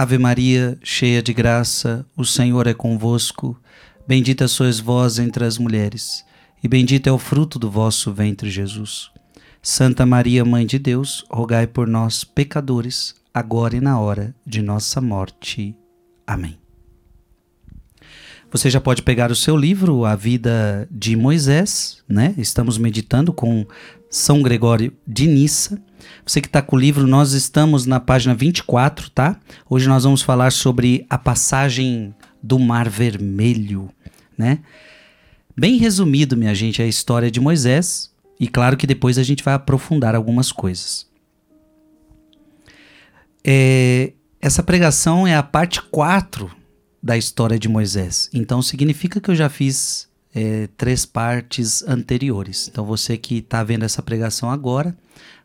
Ave Maria, cheia de graça, o Senhor é convosco. Bendita sois vós entre as mulheres, e bendito é o fruto do vosso ventre, Jesus. Santa Maria, Mãe de Deus, rogai por nós, pecadores, agora e na hora de nossa morte. Amém. Você já pode pegar o seu livro, A Vida de Moisés, né? Estamos meditando com São Gregório de Nissa. Você que está com o livro, nós estamos na página 24, tá? Hoje nós vamos falar sobre a passagem do Mar Vermelho, né? Bem resumido, minha gente, a história de Moisés. E claro que depois a gente vai aprofundar algumas coisas. É, essa pregação é a parte 4 da história de Moisés. Então significa que eu já fiz é, três partes anteriores. Então você que está vendo essa pregação agora,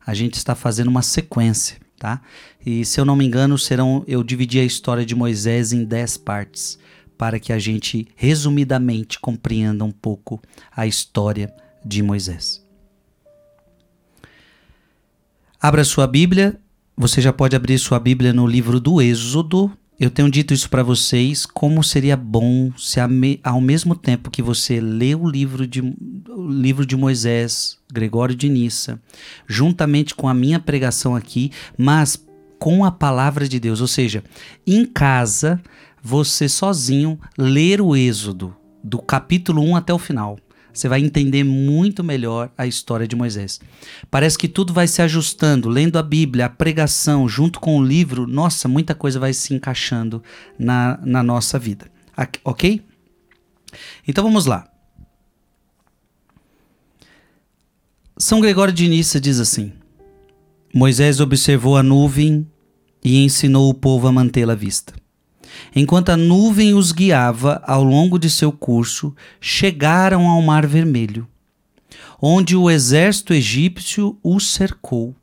a gente está fazendo uma sequência, tá? E se eu não me engano, serão eu dividi a história de Moisés em dez partes para que a gente resumidamente compreenda um pouco a história de Moisés. Abra sua Bíblia. Você já pode abrir sua Bíblia no livro do Êxodo, eu tenho dito isso para vocês, como seria bom se ao mesmo tempo que você lê o livro de, o livro de Moisés, Gregório de Nissa, juntamente com a minha pregação aqui, mas com a palavra de Deus, ou seja, em casa, você sozinho ler o Êxodo, do capítulo 1 até o final você vai entender muito melhor a história de Moisés. Parece que tudo vai se ajustando, lendo a Bíblia, a pregação, junto com o livro, nossa, muita coisa vai se encaixando na, na nossa vida. Ok? Então vamos lá. São Gregório de Nissa diz assim: Moisés observou a nuvem e ensinou o povo a mantê-la vista. Enquanto a nuvem os guiava ao longo de seu curso, chegaram ao Mar Vermelho, onde o exército egípcio os cercou.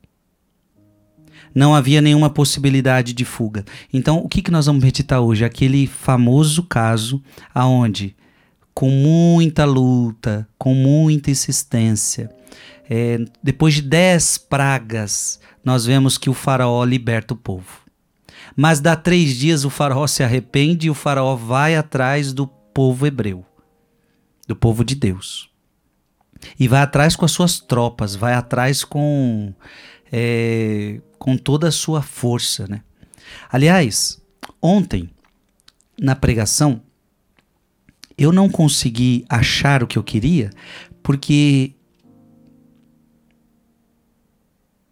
Não havia nenhuma possibilidade de fuga. Então, o que, que nós vamos meditar hoje? Aquele famoso caso aonde, com muita luta, com muita insistência, é, depois de dez pragas, nós vemos que o faraó liberta o povo. Mas dá três dias o faraó se arrepende e o faraó vai atrás do povo hebreu, do povo de Deus. E vai atrás com as suas tropas, vai atrás com, é, com toda a sua força. Né? Aliás, ontem, na pregação, eu não consegui achar o que eu queria, porque.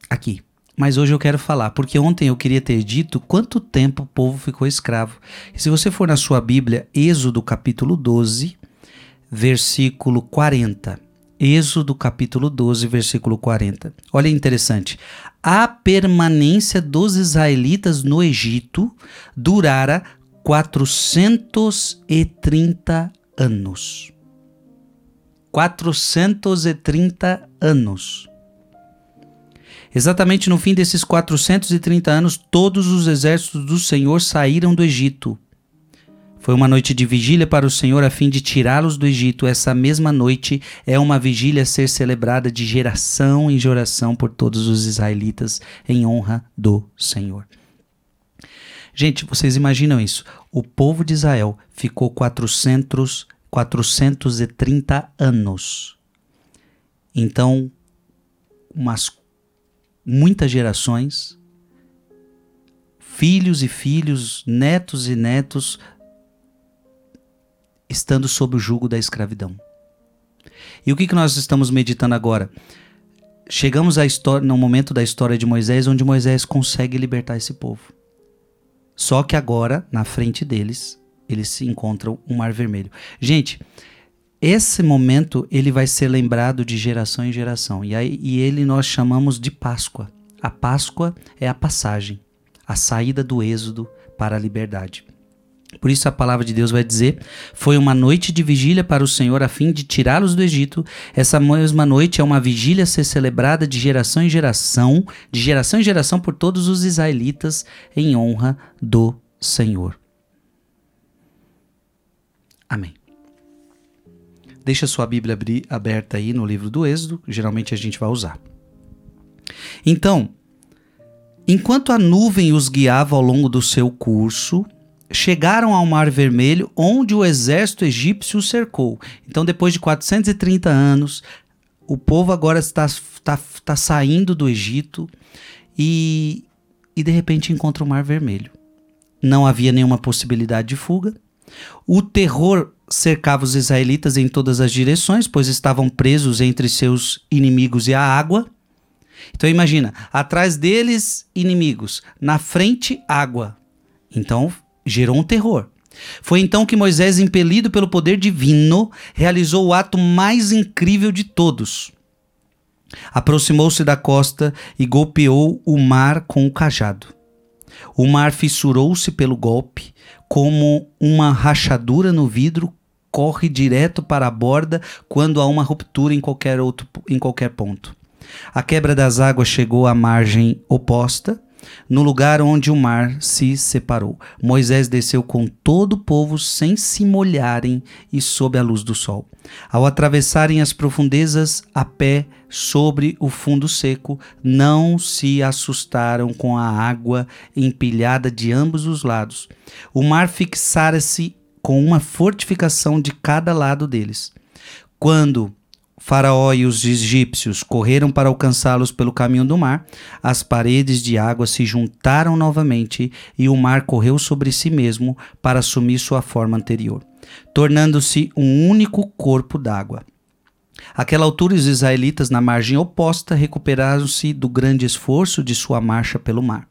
Aqui mas hoje eu quero falar, porque ontem eu queria ter dito quanto tempo o povo ficou escravo. E se você for na sua Bíblia, Êxodo capítulo 12, versículo 40. Êxodo capítulo 12, versículo 40. Olha interessante. A permanência dos israelitas no Egito durara 430 anos. 430 anos. Exatamente no fim desses 430 anos, todos os exércitos do Senhor saíram do Egito. Foi uma noite de vigília para o Senhor a fim de tirá-los do Egito. Essa mesma noite é uma vigília a ser celebrada de geração em geração por todos os israelitas em honra do Senhor. Gente, vocês imaginam isso? O povo de Israel ficou 400, 430 anos. Então, umas muitas gerações, filhos e filhos, netos e netos, estando sob o jugo da escravidão. E o que, que nós estamos meditando agora? Chegamos à história, no momento da história de Moisés, onde Moisés consegue libertar esse povo. Só que agora, na frente deles, eles se encontram um mar vermelho. Gente, esse momento ele vai ser lembrado de geração em geração. E, aí, e ele nós chamamos de Páscoa. A Páscoa é a passagem, a saída do êxodo para a liberdade. Por isso a palavra de Deus vai dizer: Foi uma noite de vigília para o Senhor a fim de tirá-los do Egito. Essa mesma noite é uma vigília a ser celebrada de geração em geração, de geração em geração por todos os israelitas, em honra do Senhor. Amém. Deixa sua Bíblia aberta aí no livro do Êxodo, geralmente a gente vai usar. Então, Enquanto a nuvem os guiava ao longo do seu curso, chegaram ao Mar Vermelho, onde o exército egípcio os cercou. Então, depois de 430 anos, o povo agora está, está, está saindo do Egito e, e de repente encontra o Mar Vermelho. Não havia nenhuma possibilidade de fuga. O terror cercava os israelitas em todas as direções, pois estavam presos entre seus inimigos e a água. Então imagina, atrás deles inimigos, na frente água. Então gerou um terror. Foi então que Moisés, impelido pelo poder divino, realizou o ato mais incrível de todos. Aproximou-se da costa e golpeou o mar com o cajado. O mar fissurou-se pelo golpe, como uma rachadura no vidro corre direto para a borda quando há uma ruptura em qualquer, outro, em qualquer ponto. A quebra das águas chegou à margem oposta, no lugar onde o mar se separou. Moisés desceu com todo o povo sem se molharem e sob a luz do sol. Ao atravessarem as profundezas a pé sobre o fundo seco, não se assustaram com a água empilhada de ambos os lados. O mar fixara-se com uma fortificação de cada lado deles. Quando Faraó e os egípcios correram para alcançá-los pelo caminho do mar, as paredes de água se juntaram novamente e o mar correu sobre si mesmo para assumir sua forma anterior, tornando-se um único corpo d'água. Aquela altura, os israelitas, na margem oposta, recuperaram-se do grande esforço de sua marcha pelo mar.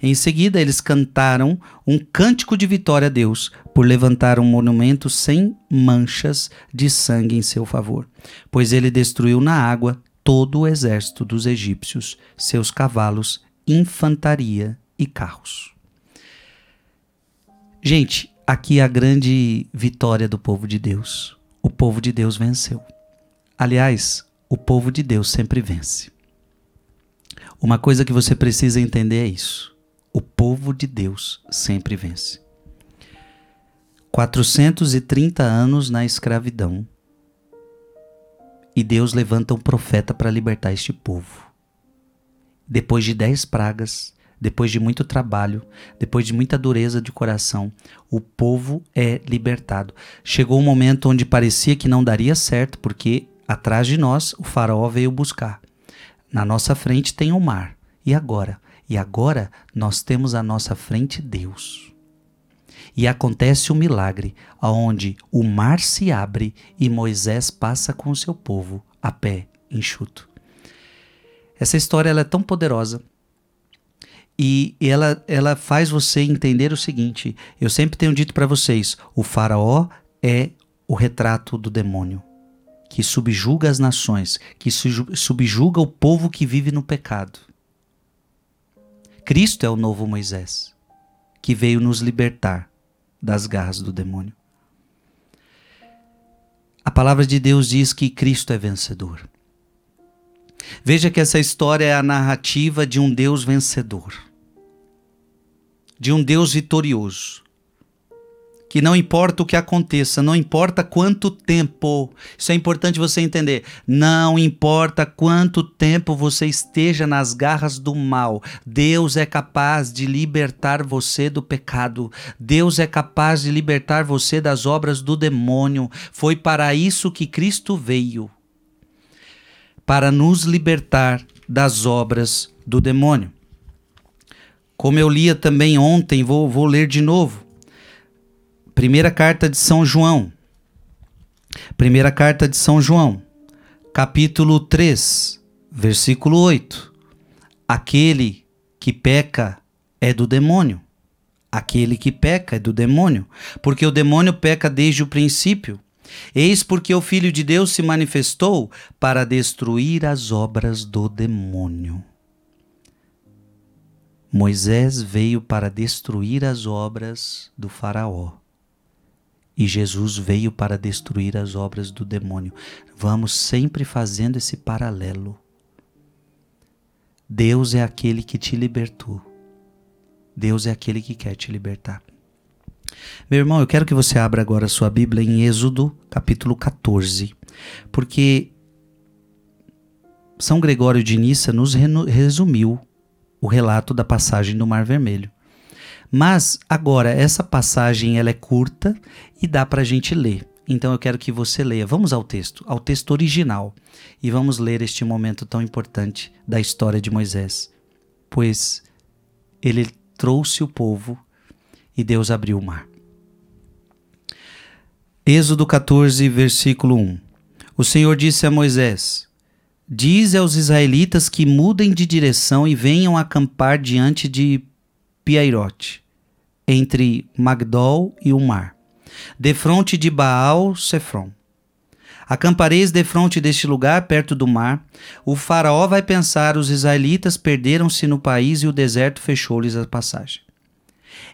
Em seguida, eles cantaram um cântico de vitória a Deus por levantar um monumento sem manchas de sangue em seu favor, pois ele destruiu na água todo o exército dos egípcios, seus cavalos, infantaria e carros. Gente, aqui é a grande vitória do povo de Deus. O povo de Deus venceu. Aliás, o povo de Deus sempre vence. Uma coisa que você precisa entender é isso. O povo de Deus sempre vence. 430 anos na escravidão. E Deus levanta um profeta para libertar este povo. Depois de dez pragas, depois de muito trabalho, depois de muita dureza de coração, o povo é libertado. Chegou um momento onde parecia que não daria certo, porque Atrás de nós, o faraó veio buscar. Na nossa frente tem o mar. E agora? E agora nós temos à nossa frente Deus. E acontece um milagre, aonde o mar se abre e Moisés passa com o seu povo a pé, enxuto. Essa história ela é tão poderosa e ela, ela faz você entender o seguinte: eu sempre tenho dito para vocês, o faraó é o retrato do demônio que subjuga as nações, que subjuga o povo que vive no pecado. Cristo é o novo Moisés, que veio nos libertar das garras do demônio. A palavra de Deus diz que Cristo é vencedor. Veja que essa história é a narrativa de um Deus vencedor, de um Deus vitorioso, que não importa o que aconteça, não importa quanto tempo, isso é importante você entender. Não importa quanto tempo você esteja nas garras do mal, Deus é capaz de libertar você do pecado, Deus é capaz de libertar você das obras do demônio. Foi para isso que Cristo veio para nos libertar das obras do demônio. Como eu lia também ontem, vou, vou ler de novo. Primeira carta de São João. Primeira carta de São João, capítulo 3, versículo 8. Aquele que peca é do demônio. Aquele que peca é do demônio, porque o demônio peca desde o princípio. Eis porque o Filho de Deus se manifestou para destruir as obras do demônio. Moisés veio para destruir as obras do Faraó e Jesus veio para destruir as obras do demônio. Vamos sempre fazendo esse paralelo. Deus é aquele que te libertou. Deus é aquele que quer te libertar. Meu irmão, eu quero que você abra agora a sua Bíblia em Êxodo, capítulo 14, porque São Gregório de Nissa nos resumiu o relato da passagem do Mar Vermelho. Mas agora essa passagem ela é curta e dá para a gente ler. Então eu quero que você leia. Vamos ao texto, ao texto original, e vamos ler este momento tão importante da história de Moisés, pois ele trouxe o povo e Deus abriu o mar. Êxodo 14, versículo 1. O Senhor disse a Moisés: Diz aos israelitas que mudem de direção e venham acampar diante de Piairote, entre Magdol e o mar, defronte de Baal Sefron. Acampareis defronte deste lugar, perto do mar. O faraó vai pensar: os israelitas perderam-se no país e o deserto fechou-lhes a passagem.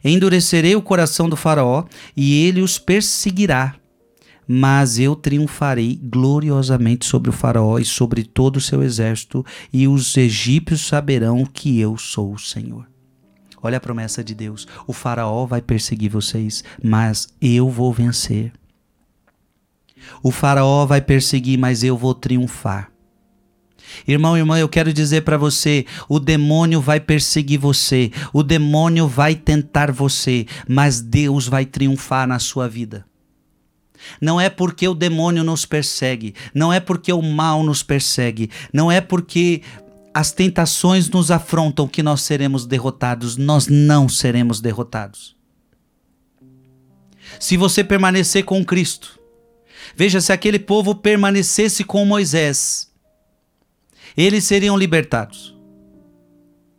Endurecerei o coração do faraó e ele os perseguirá mas eu triunfarei gloriosamente sobre o Faraó e sobre todo o seu exército, e os egípcios saberão que eu sou o Senhor. Olha a promessa de Deus: o Faraó vai perseguir vocês, mas eu vou vencer. O Faraó vai perseguir, mas eu vou triunfar. Irmão, irmã, eu quero dizer para você: o demônio vai perseguir você, o demônio vai tentar você, mas Deus vai triunfar na sua vida. Não é porque o demônio nos persegue, não é porque o mal nos persegue, não é porque as tentações nos afrontam que nós seremos derrotados, nós não seremos derrotados. Se você permanecer com Cristo, veja se aquele povo permanecesse com Moisés, eles seriam libertados.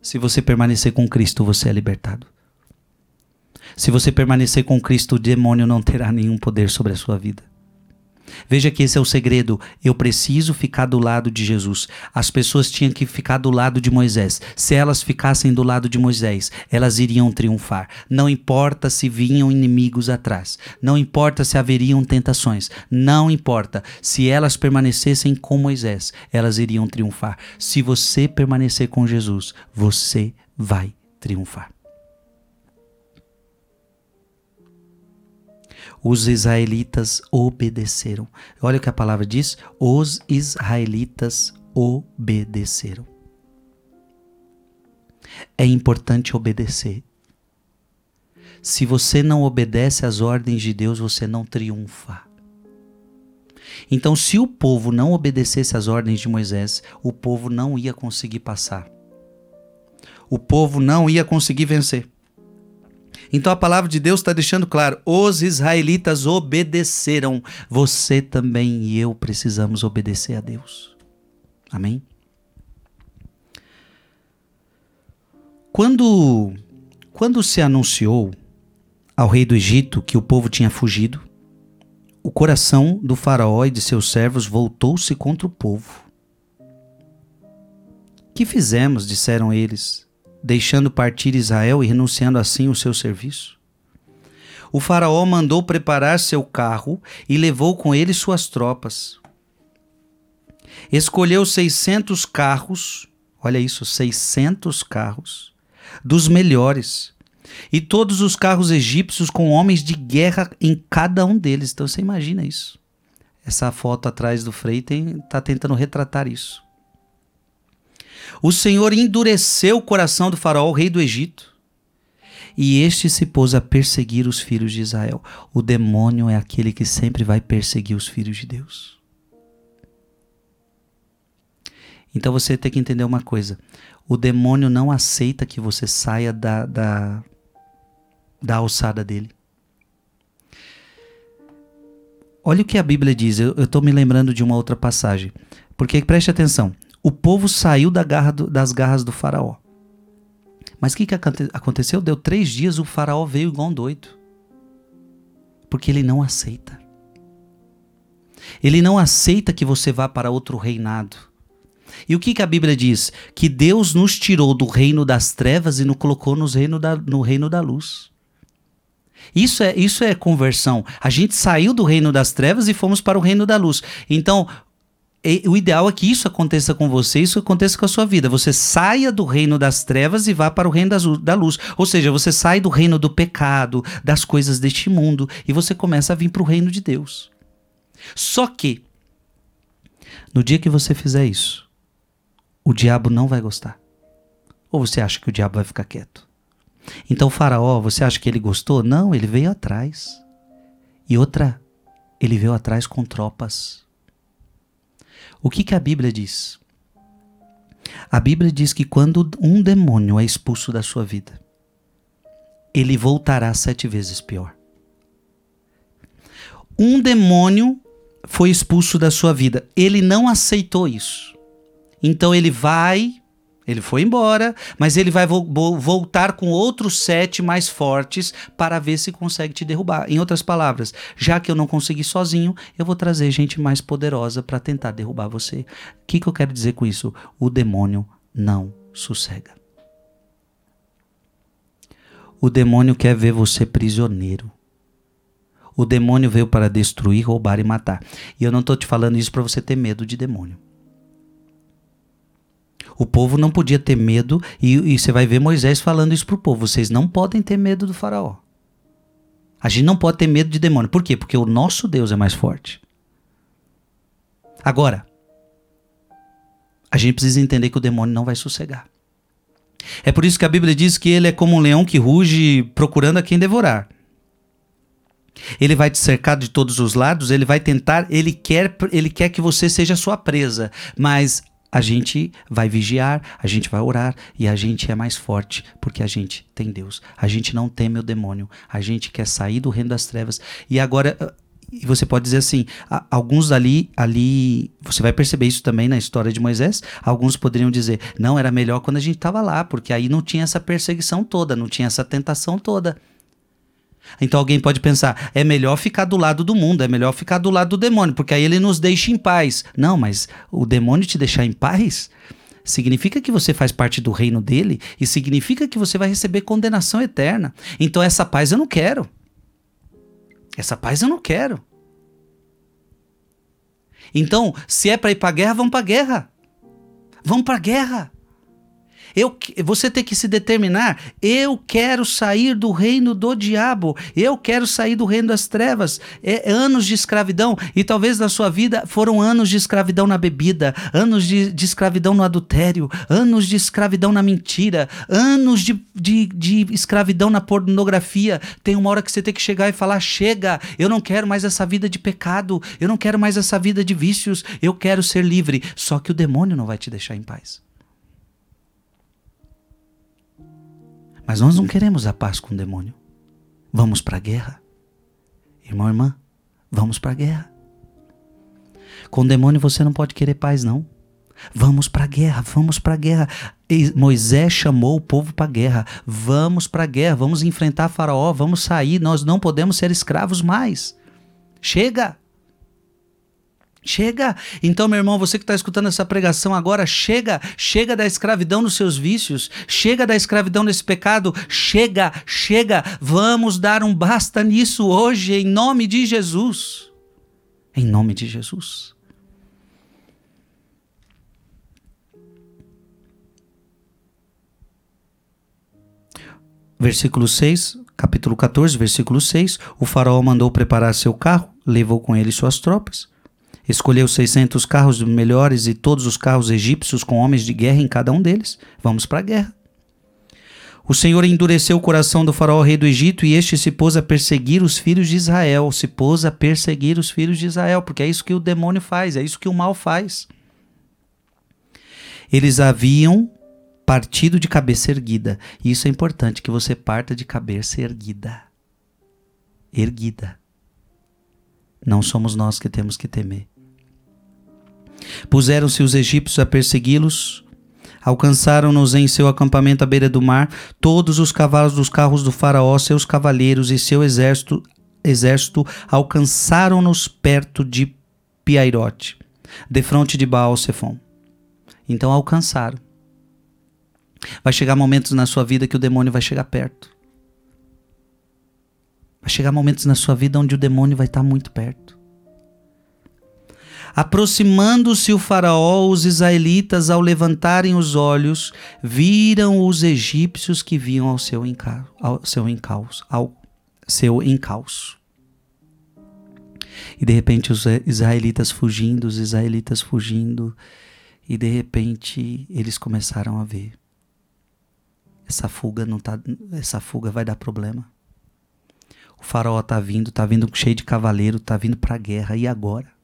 Se você permanecer com Cristo, você é libertado. Se você permanecer com Cristo, o demônio não terá nenhum poder sobre a sua vida. Veja que esse é o segredo. Eu preciso ficar do lado de Jesus. As pessoas tinham que ficar do lado de Moisés. Se elas ficassem do lado de Moisés, elas iriam triunfar. Não importa se vinham inimigos atrás. Não importa se haveriam tentações. Não importa. Se elas permanecessem com Moisés, elas iriam triunfar. Se você permanecer com Jesus, você vai triunfar. Os israelitas obedeceram. Olha o que a palavra diz: os israelitas obedeceram. É importante obedecer. Se você não obedece às ordens de Deus, você não triunfa. Então, se o povo não obedecesse às ordens de Moisés, o povo não ia conseguir passar. O povo não ia conseguir vencer. Então a palavra de Deus está deixando claro: os israelitas obedeceram. Você também e eu precisamos obedecer a Deus. Amém? Quando, quando se anunciou ao rei do Egito que o povo tinha fugido, o coração do faraó e de seus servos voltou-se contra o povo. Que fizemos, disseram eles, deixando partir Israel e renunciando assim o seu serviço? O Faraó mandou preparar seu carro e levou com ele suas tropas. Escolheu 600 carros, olha isso, 600 carros, dos melhores, e todos os carros egípcios com homens de guerra em cada um deles. Então você imagina isso. Essa foto atrás do Frei está tentando retratar isso. O Senhor endureceu o coração do faraó, rei do Egito. E este se pôs a perseguir os filhos de Israel. O demônio é aquele que sempre vai perseguir os filhos de Deus. Então você tem que entender uma coisa: o demônio não aceita que você saia da, da, da alçada dele. Olha o que a Bíblia diz, eu estou me lembrando de uma outra passagem. Porque preste atenção: o povo saiu da garra do, das garras do faraó. Mas o que, que aconteceu? Deu três dias, o faraó veio igual um doido. Porque ele não aceita. Ele não aceita que você vá para outro reinado. E o que, que a Bíblia diz? Que Deus nos tirou do reino das trevas e nos colocou reino da, no reino da luz. Isso é, isso é conversão. A gente saiu do reino das trevas e fomos para o reino da luz. Então, o ideal é que isso aconteça com você, isso aconteça com a sua vida. Você saia do reino das trevas e vá para o reino da luz. Ou seja, você sai do reino do pecado, das coisas deste mundo, e você começa a vir para o reino de Deus. Só que, no dia que você fizer isso, o diabo não vai gostar. Ou você acha que o diabo vai ficar quieto? Então, Faraó, você acha que ele gostou? Não, ele veio atrás. E outra, ele veio atrás com tropas. O que, que a Bíblia diz? A Bíblia diz que quando um demônio é expulso da sua vida, ele voltará sete vezes pior. Um demônio foi expulso da sua vida. Ele não aceitou isso. Então ele vai, ele foi embora, mas ele vai vo voltar com outros sete mais fortes para ver se consegue te derrubar. Em outras palavras, já que eu não consegui sozinho, eu vou trazer gente mais poderosa para tentar derrubar você. O que, que eu quero dizer com isso? O demônio não sossega. O demônio quer ver você prisioneiro. O demônio veio para destruir, roubar e matar. E eu não estou te falando isso para você ter medo de demônio. O povo não podia ter medo, e, e você vai ver Moisés falando isso para o povo: vocês não podem ter medo do Faraó. A gente não pode ter medo de demônio. Por quê? Porque o nosso Deus é mais forte. Agora, a gente precisa entender que o demônio não vai sossegar. É por isso que a Bíblia diz que ele é como um leão que ruge procurando a quem devorar. Ele vai te cercar de todos os lados, ele vai tentar, ele quer, ele quer que você seja sua presa, mas a gente vai vigiar, a gente vai orar e a gente é mais forte porque a gente tem Deus. A gente não teme o demônio, a gente quer sair do reino das trevas. E agora e você pode dizer assim, alguns ali, ali, você vai perceber isso também na história de Moisés. Alguns poderiam dizer, não, era melhor quando a gente estava lá, porque aí não tinha essa perseguição toda, não tinha essa tentação toda. Então alguém pode pensar, é melhor ficar do lado do mundo, é melhor ficar do lado do demônio, porque aí ele nos deixa em paz. Não, mas o demônio te deixar em paz significa que você faz parte do reino dele e significa que você vai receber condenação eterna. Então essa paz eu não quero. Essa paz eu não quero. Então, se é para ir para guerra, vamos para guerra. Vamos para guerra. Eu, você tem que se determinar. Eu quero sair do reino do diabo. Eu quero sair do reino das trevas. É, anos de escravidão. E talvez na sua vida foram anos de escravidão na bebida, anos de, de escravidão no adultério, anos de escravidão na mentira, anos de, de, de escravidão na pornografia. Tem uma hora que você tem que chegar e falar: chega, eu não quero mais essa vida de pecado, eu não quero mais essa vida de vícios, eu quero ser livre. Só que o demônio não vai te deixar em paz. Mas nós não queremos a paz com o demônio. Vamos para a guerra. Irmão, irmã, vamos para a guerra. Com o demônio você não pode querer paz, não. Vamos para a guerra, vamos para a guerra. E Moisés chamou o povo para a guerra. Vamos para a guerra, vamos enfrentar Faraó, vamos sair. Nós não podemos ser escravos mais. Chega! Chega! Então, meu irmão, você que está escutando essa pregação agora, chega! Chega da escravidão dos seus vícios, chega da escravidão desse pecado, chega, chega! Vamos dar um basta nisso hoje, em nome de Jesus. Em nome de Jesus. Versículo 6, capítulo 14, versículo 6. O faraó mandou preparar seu carro, levou com ele suas tropas Escolheu 600 carros melhores e todos os carros egípcios com homens de guerra em cada um deles. Vamos para a guerra. O Senhor endureceu o coração do faraó rei do Egito e este se pôs a perseguir os filhos de Israel. Se pôs a perseguir os filhos de Israel, porque é isso que o demônio faz, é isso que o mal faz. Eles haviam partido de cabeça erguida. E isso é importante, que você parta de cabeça erguida. Erguida. Não somos nós que temos que temer. Puseram-se os egípcios a persegui-los, alcançaram-nos em seu acampamento à beira do mar, todos os cavalos dos carros do faraó, seus cavaleiros e seu exército, exército alcançaram-nos perto de Piairote, defronte de Baal-Sefon. Então alcançaram. Vai chegar momentos na sua vida que o demônio vai chegar perto. Vai chegar momentos na sua vida onde o demônio vai estar muito perto. Aproximando-se o Faraó, os israelitas, ao levantarem os olhos, viram os egípcios que vinham ao seu, ao seu encalço. Ao seu encalço. E de repente os israelitas fugindo, os israelitas fugindo, e de repente eles começaram a ver essa fuga não tá, essa fuga vai dar problema. O faraó tá vindo, tá vindo cheio de cavaleiro, tá vindo para a guerra e agora?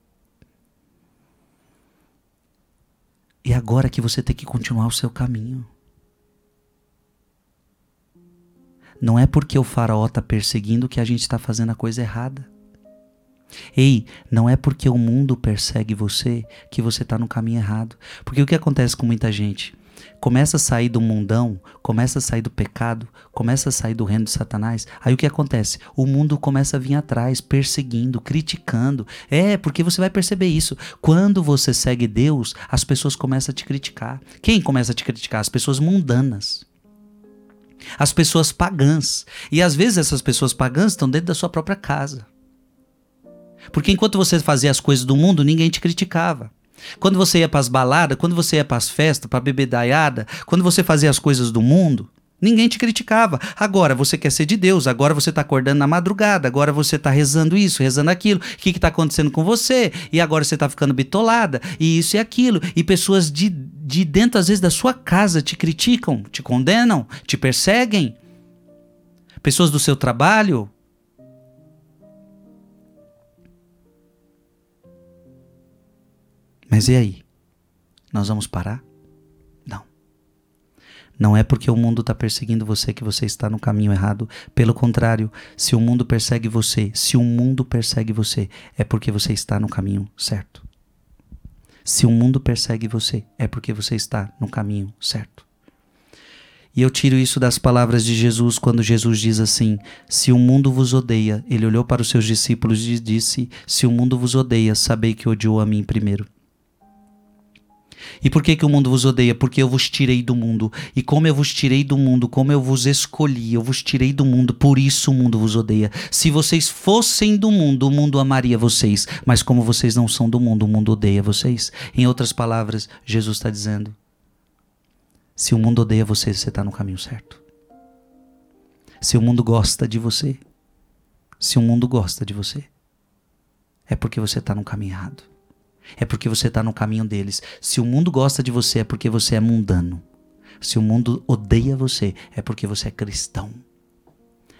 E agora que você tem que continuar o seu caminho. Não é porque o faraó está perseguindo que a gente está fazendo a coisa errada. Ei, não é porque o mundo persegue você que você está no caminho errado. Porque o que acontece com muita gente? Começa a sair do mundão, começa a sair do pecado, começa a sair do reino de Satanás. Aí o que acontece? O mundo começa a vir atrás, perseguindo, criticando. É, porque você vai perceber isso. Quando você segue Deus, as pessoas começam a te criticar. Quem começa a te criticar? As pessoas mundanas as pessoas pagãs. E às vezes essas pessoas pagãs estão dentro da sua própria casa. Porque enquanto você fazia as coisas do mundo, ninguém te criticava. Quando você ia para as baladas, quando você ia para as festas, para beber daiada, quando você fazia as coisas do mundo, ninguém te criticava. Agora você quer ser de Deus, agora você está acordando na madrugada, agora você está rezando isso, rezando aquilo. O que está acontecendo com você? E agora você está ficando bitolada, e isso e aquilo. E pessoas de, de dentro, às vezes, da sua casa te criticam, te condenam, te perseguem. Pessoas do seu trabalho, Mas e aí? Nós vamos parar? Não. Não é porque o mundo está perseguindo você que você está no caminho errado. Pelo contrário, se o mundo persegue você, se o mundo persegue você, é porque você está no caminho certo. Se o mundo persegue você, é porque você está no caminho certo. E eu tiro isso das palavras de Jesus quando Jesus diz assim: Se o mundo vos odeia, ele olhou para os seus discípulos e disse: Se o mundo vos odeia, sabei que odiou a mim primeiro. E por que, que o mundo vos odeia? Porque eu vos tirei do mundo. E como eu vos tirei do mundo, como eu vos escolhi, eu vos tirei do mundo, por isso o mundo vos odeia. Se vocês fossem do mundo, o mundo amaria vocês. Mas como vocês não são do mundo, o mundo odeia vocês. Em outras palavras, Jesus está dizendo: se o mundo odeia você, você está no caminho certo. Se o mundo gosta de você, se o mundo gosta de você, é porque você está no caminho errado é porque você está no caminho deles. Se o mundo gosta de você, é porque você é mundano. Se o mundo odeia você, é porque você é cristão.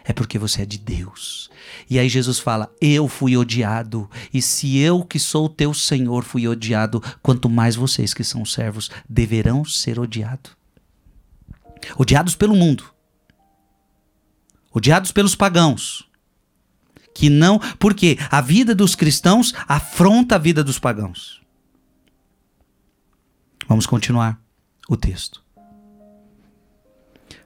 É porque você é de Deus. E aí Jesus fala: Eu fui odiado. E se eu, que sou teu Senhor, fui odiado, quanto mais vocês, que são servos, deverão ser odiados. Odiados pelo mundo. Odiados pelos pagãos que não, porque a vida dos cristãos afronta a vida dos pagãos. Vamos continuar o texto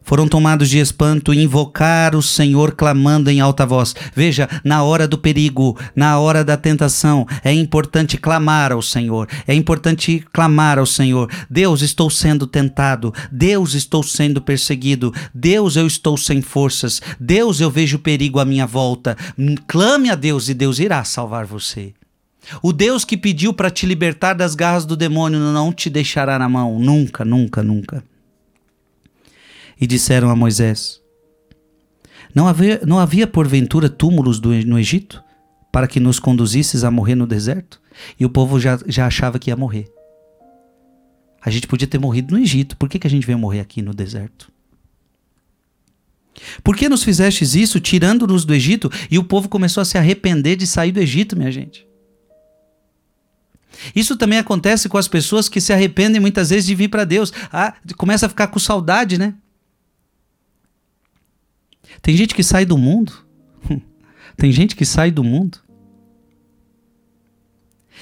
foram tomados de espanto e invocar o Senhor clamando em alta voz. Veja, na hora do perigo, na hora da tentação, é importante clamar ao Senhor. É importante clamar ao Senhor. Deus, estou sendo tentado. Deus, estou sendo perseguido. Deus, eu estou sem forças. Deus, eu vejo perigo à minha volta. Clame a Deus e Deus irá salvar você. O Deus que pediu para te libertar das garras do demônio não te deixará na mão. Nunca, nunca, nunca e disseram a Moisés: Não havia, não havia porventura túmulos do, no Egito para que nos conduzisses a morrer no deserto? E o povo já, já achava que ia morrer. A gente podia ter morrido no Egito, por que, que a gente veio morrer aqui no deserto? Por que nos fizestes isso, tirando-nos do Egito? E o povo começou a se arrepender de sair do Egito, minha gente. Isso também acontece com as pessoas que se arrependem muitas vezes de vir para Deus. Ah, começa a ficar com saudade, né? Tem gente que sai do mundo. Tem gente que sai do mundo.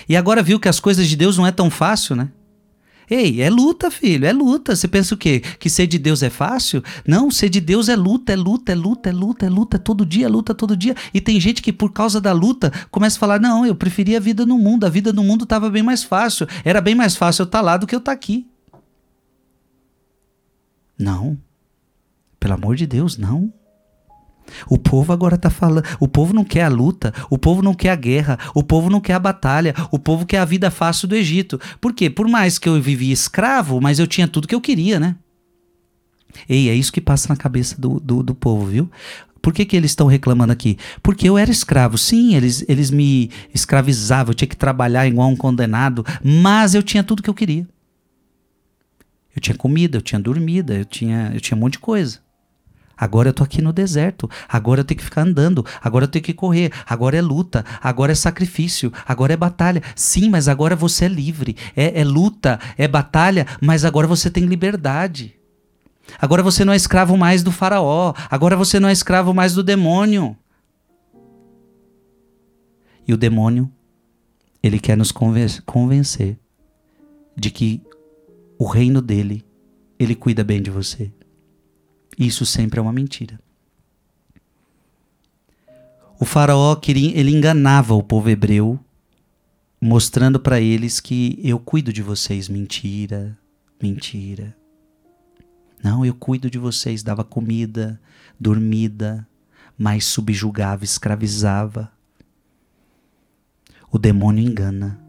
E agora viu que as coisas de Deus não é tão fácil, né? Ei, é luta, filho, é luta. Você pensa o quê? Que ser de Deus é fácil? Não, ser de Deus é luta, é luta, é luta, é luta, é luta, todo dia, luta todo dia. E tem gente que por causa da luta começa a falar: "Não, eu preferia a vida no mundo, a vida no mundo estava bem mais fácil. Era bem mais fácil eu estar tá lá do que eu estar tá aqui". Não. Pelo amor de Deus, não. O povo agora está falando. O povo não quer a luta, o povo não quer a guerra, o povo não quer a batalha, o povo quer a vida fácil do Egito. Por quê? Por mais que eu vivia escravo, mas eu tinha tudo que eu queria, né? Ei, é isso que passa na cabeça do, do, do povo, viu? Por que, que eles estão reclamando aqui? Porque eu era escravo. Sim, eles, eles me escravizavam, eu tinha que trabalhar igual um condenado, mas eu tinha tudo que eu queria. Eu tinha comida, eu tinha dormida, eu tinha, eu tinha um monte de coisa. Agora eu tô aqui no deserto. Agora eu tenho que ficar andando. Agora eu tenho que correr. Agora é luta. Agora é sacrifício. Agora é batalha. Sim, mas agora você é livre. É, é luta, é batalha, mas agora você tem liberdade. Agora você não é escravo mais do Faraó. Agora você não é escravo mais do demônio. E o demônio, ele quer nos convencer de que o reino dele, ele cuida bem de você. Isso sempre é uma mentira. O faraó queria, ele enganava o povo hebreu, mostrando para eles que eu cuido de vocês. Mentira, mentira. Não, eu cuido de vocês, dava comida, dormida, mas subjugava, escravizava. O demônio engana.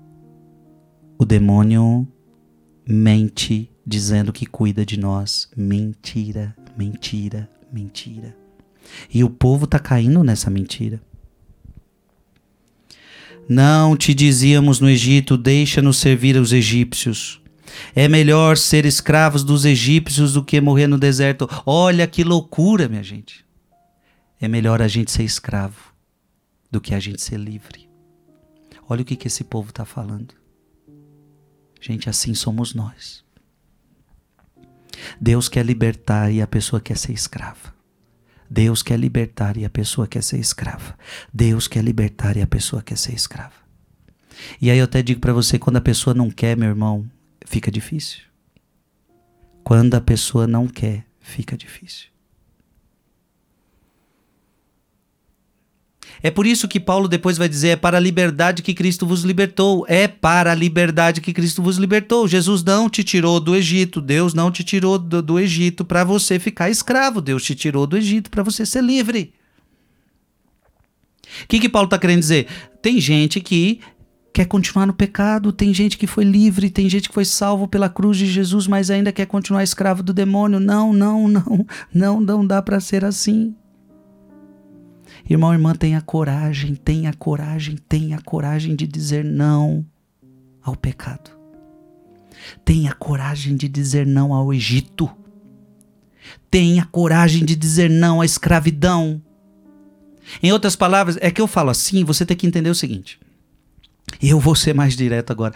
O demônio mente dizendo que cuida de nós. Mentira, mentira, mentira. E o povo está caindo nessa mentira. Não te dizíamos no Egito, deixa-nos servir aos egípcios. É melhor ser escravos dos egípcios do que morrer no deserto. Olha que loucura, minha gente. É melhor a gente ser escravo do que a gente ser livre. Olha o que, que esse povo está falando. Gente, assim somos nós. Deus quer libertar e a pessoa quer ser escrava. Deus quer libertar e a pessoa quer ser escrava. Deus quer libertar e a pessoa quer ser escrava. E aí eu até digo para você, quando a pessoa não quer, meu irmão, fica difícil. Quando a pessoa não quer, fica difícil. É por isso que Paulo depois vai dizer: é para a liberdade que Cristo vos libertou. É para a liberdade que Cristo vos libertou. Jesus não te tirou do Egito. Deus não te tirou do, do Egito para você ficar escravo. Deus te tirou do Egito para você ser livre. O que, que Paulo está querendo dizer? Tem gente que quer continuar no pecado, tem gente que foi livre, tem gente que foi salvo pela cruz de Jesus, mas ainda quer continuar escravo do demônio. Não, não, não, não, não dá para ser assim. Irmão, irmã, tenha coragem, tenha coragem, tenha coragem de dizer não ao pecado. Tenha coragem de dizer não ao Egito. Tenha coragem de dizer não à escravidão. Em outras palavras, é que eu falo assim, você tem que entender o seguinte. Eu vou ser mais direto agora.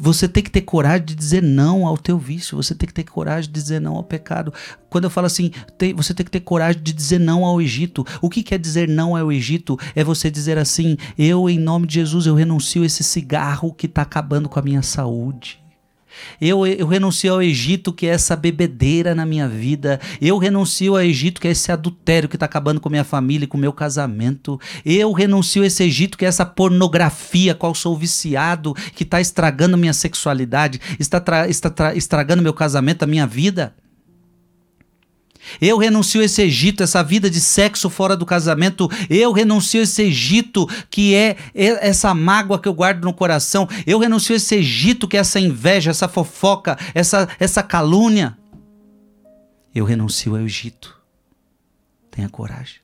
Você tem que ter coragem de dizer não ao teu vício, você tem que ter coragem de dizer não ao pecado. Quando eu falo assim, tem, você tem que ter coragem de dizer não ao Egito. O que quer dizer não ao Egito? É você dizer assim: eu, em nome de Jesus, eu renuncio esse cigarro que está acabando com a minha saúde. Eu, eu renuncio ao Egito, que é essa bebedeira na minha vida. Eu renuncio ao Egito, que é esse adultério que está acabando com minha família e com meu casamento. Eu renuncio a esse Egito, que é essa pornografia, qual sou viciado, que está estragando minha sexualidade, está, está estragando meu casamento, a minha vida. Eu renuncio esse Egito, essa vida de sexo fora do casamento. Eu renuncio esse Egito que é essa mágoa que eu guardo no coração. Eu renuncio esse Egito que é essa inveja, essa fofoca, essa, essa calúnia. Eu renuncio ao Egito. Tenha coragem.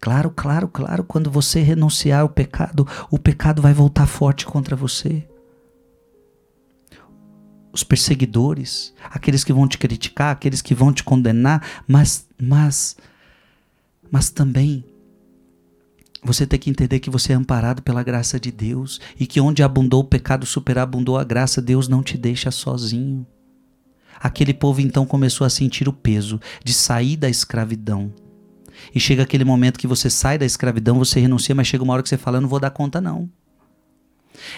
Claro, claro, claro, quando você renunciar ao pecado, o pecado vai voltar forte contra você os perseguidores, aqueles que vão te criticar, aqueles que vão te condenar, mas mas mas também você tem que entender que você é amparado pela graça de Deus e que onde abundou o pecado, superabundou a graça, Deus não te deixa sozinho. Aquele povo então começou a sentir o peso de sair da escravidão. E chega aquele momento que você sai da escravidão, você renuncia, mas chega uma hora que você fala: Eu não vou dar conta, não.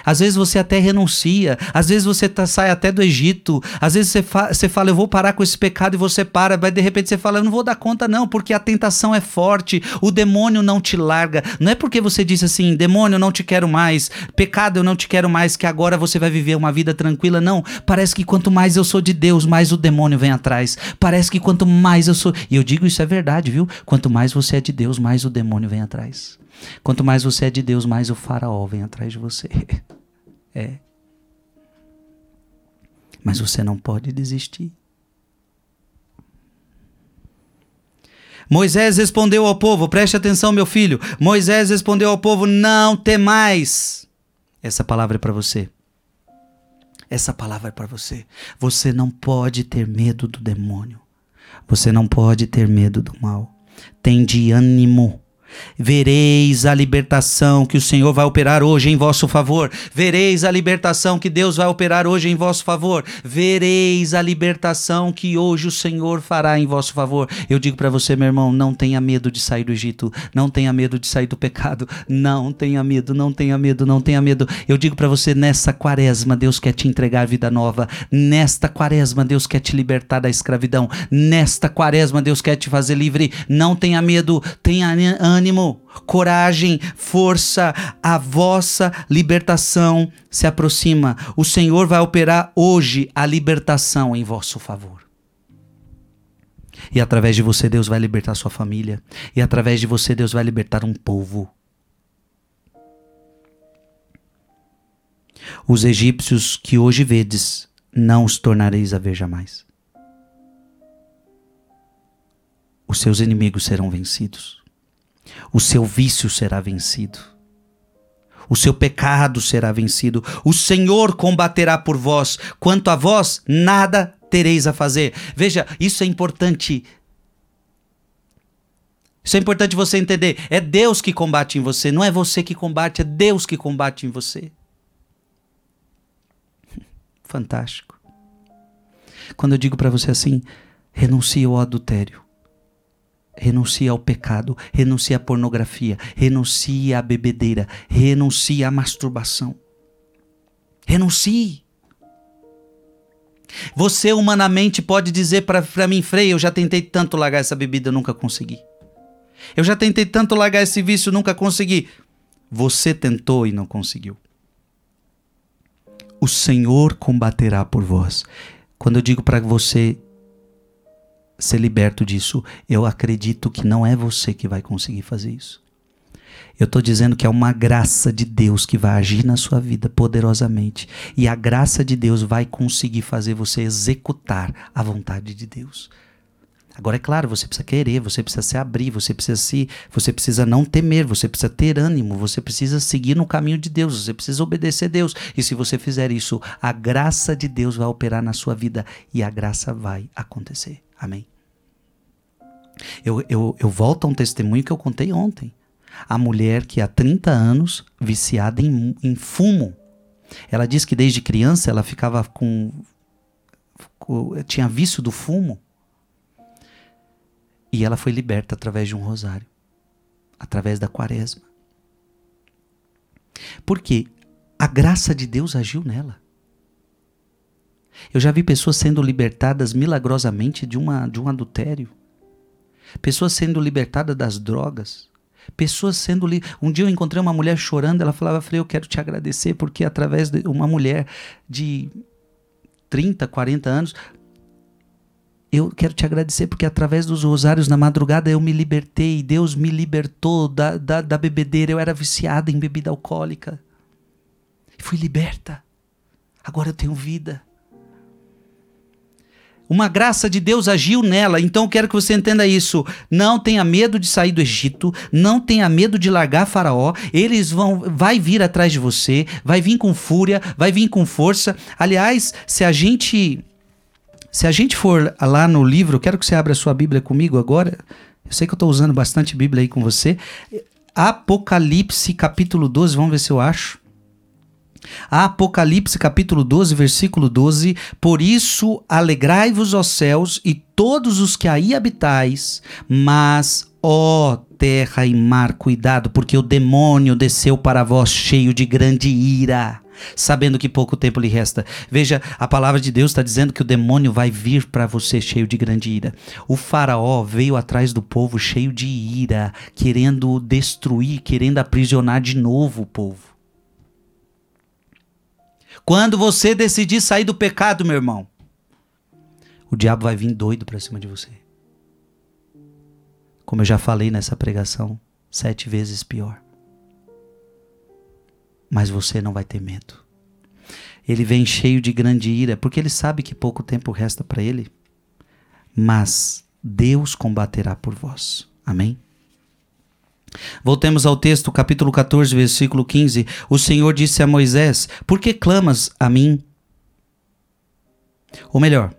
Às vezes você até renuncia, às vezes você tá, sai até do Egito, às vezes você, fa você fala, eu vou parar com esse pecado e você para, mas de repente você fala, eu não vou dar conta não, porque a tentação é forte, o demônio não te larga. Não é porque você disse assim, demônio, eu não te quero mais, pecado, eu não te quero mais, que agora você vai viver uma vida tranquila. Não, parece que quanto mais eu sou de Deus, mais o demônio vem atrás. Parece que quanto mais eu sou. E eu digo isso é verdade, viu? Quanto mais você é de Deus, mais o demônio vem atrás. Quanto mais você é de Deus, mais o faraó vem atrás de você. É. Mas você não pode desistir. Moisés respondeu ao povo, preste atenção, meu filho. Moisés respondeu ao povo: Não temais. Essa palavra é para você. essa palavra é para você. Você não pode ter medo do demônio. Você não pode ter medo do mal. Tem de ânimo. Vereis a libertação que o Senhor vai operar hoje em vosso favor. Vereis a libertação que Deus vai operar hoje em vosso favor. Vereis a libertação que hoje o Senhor fará em vosso favor. Eu digo para você, meu irmão, não tenha medo de sair do Egito, não tenha medo de sair do pecado, não tenha medo, não tenha medo, não tenha medo. Eu digo para você, nessa quaresma, Deus quer te entregar vida nova. Nesta quaresma, Deus quer te libertar da escravidão. Nesta quaresma, Deus quer te fazer livre. Não tenha medo, tenha ânimo ânimo, coragem, força, a vossa libertação se aproxima. O Senhor vai operar hoje a libertação em vosso favor. E através de você, Deus vai libertar sua família. E através de você, Deus vai libertar um povo. Os egípcios que hoje vedes, não os tornareis a ver jamais. Os seus inimigos serão vencidos o seu vício será vencido. O seu pecado será vencido. O Senhor combaterá por vós. Quanto a vós, nada tereis a fazer. Veja, isso é importante. Isso é importante você entender. É Deus que combate em você, não é você que combate, é Deus que combate em você. Fantástico. Quando eu digo para você assim, renuncie ao adultério. Renuncie ao pecado, renuncie à pornografia, renuncie à bebedeira, renuncie à masturbação. Renuncie. Você humanamente pode dizer para mim, Frei, eu já tentei tanto largar essa bebida, nunca consegui. Eu já tentei tanto largar esse vício, nunca consegui. Você tentou e não conseguiu. O Senhor combaterá por vós. Quando eu digo para você ser liberto disso, eu acredito que não é você que vai conseguir fazer isso. Eu estou dizendo que é uma graça de Deus que vai agir na sua vida poderosamente. E a graça de Deus vai conseguir fazer você executar a vontade de Deus. Agora é claro, você precisa querer, você precisa se abrir, você precisa se, você precisa não temer, você precisa ter ânimo, você precisa seguir no caminho de Deus, você precisa obedecer a Deus. E se você fizer isso, a graça de Deus vai operar na sua vida e a graça vai acontecer. Amém. Eu, eu, eu volto a um testemunho que eu contei ontem. A mulher que há 30 anos viciada em, em fumo. Ela diz que desde criança ela ficava com, com. tinha vício do fumo. E ela foi liberta através de um rosário através da quaresma. Porque a graça de Deus agiu nela. Eu já vi pessoas sendo libertadas milagrosamente de, uma, de um adultério pessoas sendo libertadas das drogas, pessoas sendo li... um dia eu encontrei uma mulher chorando, ela falava, falei, eu quero te agradecer porque através de uma mulher de 30, 40 anos, eu quero te agradecer porque através dos rosários na madrugada eu me libertei, Deus me libertou da, da, da bebedeira, eu era viciada em bebida alcoólica. Fui liberta. Agora eu tenho vida. Uma graça de Deus agiu nela, então eu quero que você entenda isso. Não tenha medo de sair do Egito, não tenha medo de largar Faraó. Eles vão, vai vir atrás de você, vai vir com fúria, vai vir com força. Aliás, se a gente, se a gente for lá no livro, quero que você abra a sua Bíblia comigo agora. Eu sei que eu estou usando bastante Bíblia aí com você. Apocalipse capítulo 12, vamos ver se eu acho. Apocalipse capítulo 12, versículo 12: Por isso alegrai-vos, ó céus, e todos os que aí habitais, mas, ó terra e mar, cuidado, porque o demônio desceu para vós cheio de grande ira sabendo que pouco tempo lhe resta. Veja, a palavra de Deus está dizendo que o demônio vai vir para você cheio de grande ira. O faraó veio atrás do povo cheio de ira, querendo destruir, querendo aprisionar de novo o povo. Quando você decidir sair do pecado, meu irmão, o diabo vai vir doido para cima de você. Como eu já falei nessa pregação, sete vezes pior. Mas você não vai ter medo. Ele vem cheio de grande ira, porque ele sabe que pouco tempo resta para ele. Mas Deus combaterá por vós. Amém? Voltemos ao texto, capítulo 14, versículo 15. O Senhor disse a Moisés: Por que clamas a mim? Ou melhor,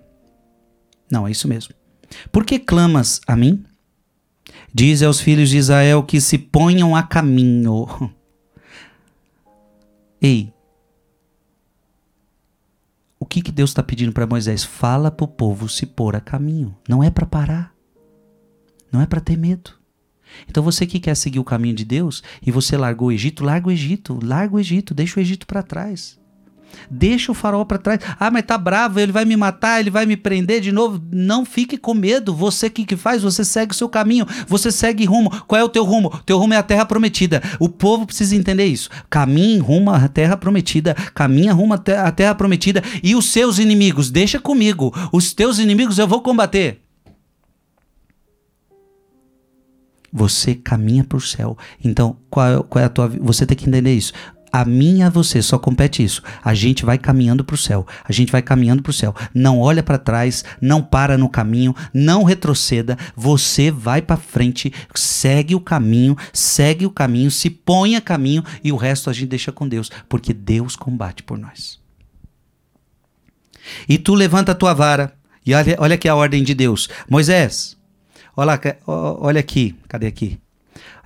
não, é isso mesmo. Por que clamas a mim? Diz aos filhos de Israel que se ponham a caminho. Ei, o que, que Deus está pedindo para Moisés? Fala para o povo se pôr a caminho. Não é para parar. Não é para ter medo. Então você que quer seguir o caminho de Deus e você largou o Egito, larga o Egito, larga o Egito, deixa o Egito para trás. Deixa o farol para trás. Ah, mas tá bravo, ele vai me matar, ele vai me prender de novo. Não fique com medo. Você que que faz? Você segue o seu caminho. Você segue rumo. Qual é o teu rumo? Teu rumo é a terra prometida. O povo precisa entender isso. Caminhe rumo à terra prometida. Caminha rumo à terra prometida. E os seus inimigos, deixa comigo. Os teus inimigos eu vou combater. Você caminha para o céu. Então, qual, é, qual é a tua. Você tem que entender isso a mim e você, só compete isso. A gente vai caminhando para o céu. A gente vai caminhando para o céu. Não olha para trás, não para no caminho, não retroceda. Você vai para frente, segue o caminho, segue o caminho, se põe a caminho e o resto a gente deixa com Deus, porque Deus combate por nós. E tu levanta a tua vara. E olha, olha aqui a ordem de Deus. Moisés, olha, olha aqui. Cadê aqui?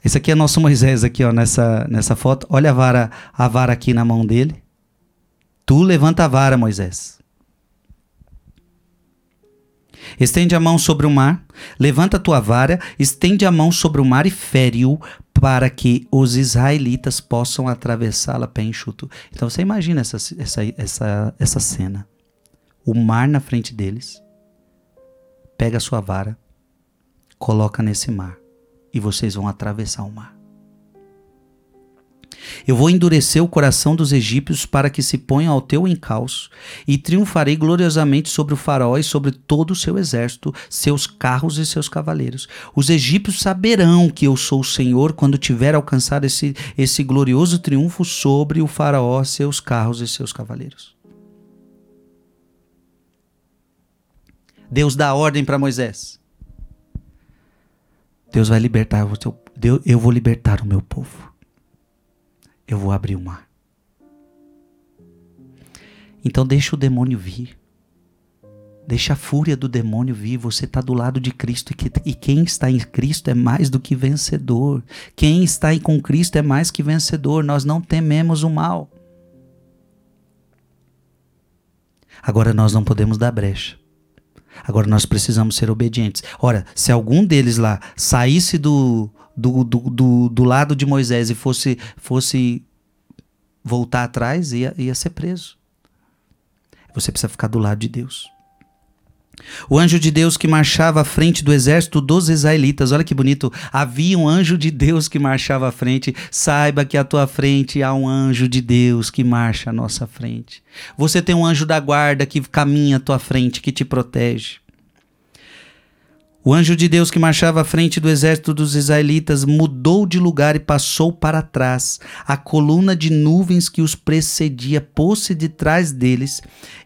Esse aqui é nosso Moisés aqui, ó, nessa, nessa foto. Olha a vara, a vara aqui na mão dele. Tu levanta a vara, Moisés. Estende a mão sobre o mar, levanta a tua vara, estende a mão sobre o mar e fere-o para que os israelitas possam atravessá-la pé enxuto. Então você imagina essa, essa, essa, essa cena. O mar na frente deles, pega a sua vara, coloca nesse mar e vocês vão atravessar o mar. Eu vou endurecer o coração dos egípcios para que se ponham ao teu encalço, e triunfarei gloriosamente sobre o faraó e sobre todo o seu exército, seus carros e seus cavaleiros. Os egípcios saberão que eu sou o Senhor quando tiver alcançado esse, esse glorioso triunfo sobre o faraó, seus carros e seus cavaleiros. Deus dá ordem para Moisés. Deus vai libertar o teu, Deus, eu vou libertar o meu povo. Eu vou abrir o mar. Então deixa o demônio vir. Deixa a fúria do demônio vir. Você está do lado de Cristo e, que, e quem está em Cristo é mais do que vencedor. Quem está com Cristo é mais que vencedor. Nós não tememos o mal. Agora nós não podemos dar brecha. Agora nós precisamos ser obedientes. Ora, se algum deles lá saísse do, do, do, do, do lado de Moisés e fosse, fosse voltar atrás, ia, ia ser preso. Você precisa ficar do lado de Deus. O anjo de Deus que marchava à frente do exército dos israelitas. Olha que bonito. Havia um anjo de Deus que marchava à frente. Saiba que à tua frente há um anjo de Deus que marcha à nossa frente. Você tem um anjo da guarda que caminha à tua frente, que te protege. O anjo de Deus que marchava à frente do exército dos israelitas mudou de lugar e passou para trás. A coluna de nuvens que os precedia pôs-se de trás deles,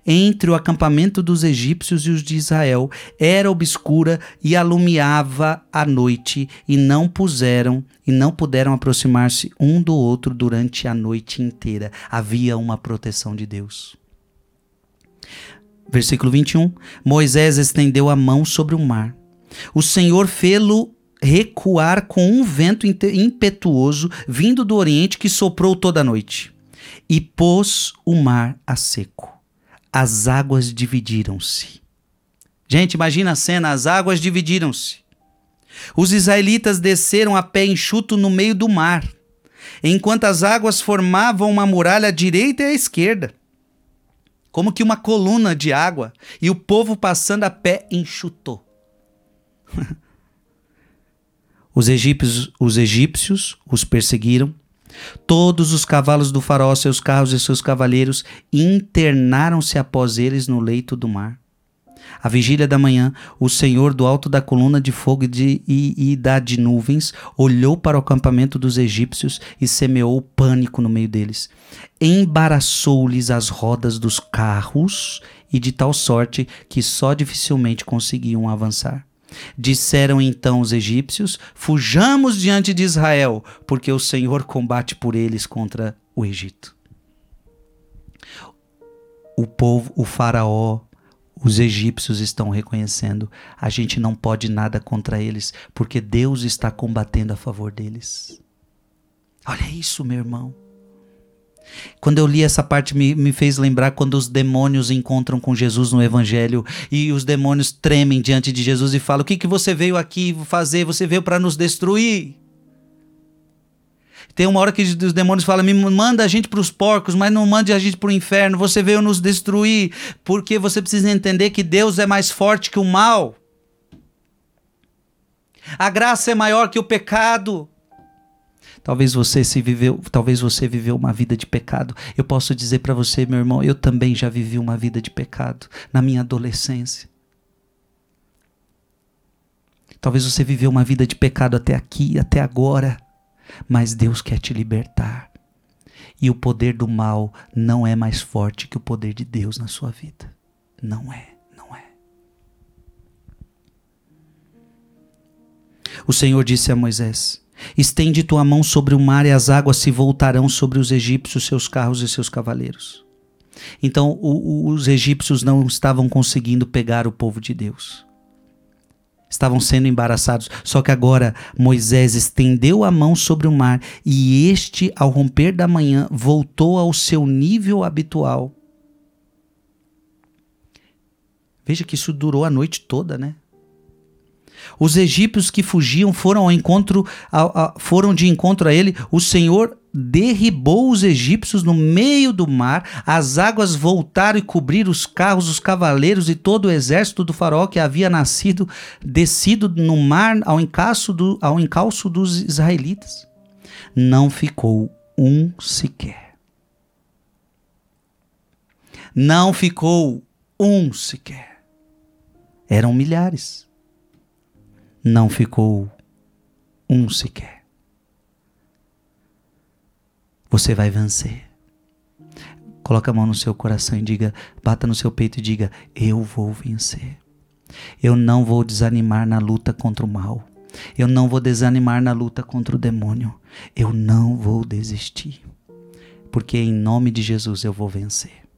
entre o acampamento dos egípcios e os de Israel. Era obscura e alumiava a noite, e não puseram e não puderam aproximar-se um do outro durante a noite inteira. Havia uma proteção de Deus. Versículo 21. Moisés estendeu a mão sobre o mar o Senhor fê-lo recuar com um vento impetuoso vindo do oriente que soprou toda a noite e pôs o mar a seco. As águas dividiram-se. Gente, imagina a cena: as águas dividiram-se. Os israelitas desceram a pé enxuto no meio do mar, enquanto as águas formavam uma muralha à direita e à esquerda, como que uma coluna de água, e o povo passando a pé enxutou. os, egípcios, os egípcios os perseguiram. Todos os cavalos do faraó, seus carros e seus cavaleiros internaram-se após eles no leito do mar. À vigília da manhã, o Senhor, do alto da coluna de fogo e, de, e, e da de nuvens, olhou para o acampamento dos egípcios e semeou pânico no meio deles. Embaraçou-lhes as rodas dos carros e de tal sorte que só dificilmente conseguiam avançar. Disseram então os egípcios: Fujamos diante de Israel, porque o Senhor combate por eles contra o Egito. O povo, o faraó, Os egípcios estão reconhecendo, a gente não pode nada contra eles, porque Deus está combatendo a favor deles. Olha isso, meu irmão. Quando eu li essa parte, me, me fez lembrar quando os demônios encontram com Jesus no Evangelho e os demônios tremem diante de Jesus e falam: O que, que você veio aqui fazer? Você veio para nos destruir. Tem uma hora que os demônios falam: me manda a gente para os porcos, mas não mande a gente para o inferno. Você veio nos destruir, porque você precisa entender que Deus é mais forte que o mal. A graça é maior que o pecado. Talvez você se viveu, talvez você viveu uma vida de pecado. Eu posso dizer para você, meu irmão, eu também já vivi uma vida de pecado na minha adolescência. Talvez você viveu uma vida de pecado até aqui, até agora, mas Deus quer te libertar. E o poder do mal não é mais forte que o poder de Deus na sua vida. Não é, não é. O Senhor disse a Moisés: Estende tua mão sobre o mar e as águas se voltarão sobre os egípcios, seus carros e seus cavaleiros. Então o, o, os egípcios não estavam conseguindo pegar o povo de Deus. Estavam sendo embaraçados. Só que agora Moisés estendeu a mão sobre o mar e este, ao romper da manhã, voltou ao seu nível habitual. Veja que isso durou a noite toda, né? Os egípcios que fugiam foram ao encontro, foram de encontro a ele. O Senhor derribou os egípcios no meio do mar. As águas voltaram e cobriram os carros, os cavaleiros e todo o exército do faraó que havia nascido, descido no mar ao encalço, do, ao encalço dos israelitas. Não ficou um sequer. Não ficou um sequer. Eram milhares não ficou um sequer. Você vai vencer. Coloca a mão no seu coração e diga, bata no seu peito e diga: Eu vou vencer. Eu não vou desanimar na luta contra o mal. Eu não vou desanimar na luta contra o demônio. Eu não vou desistir. Porque em nome de Jesus eu vou vencer.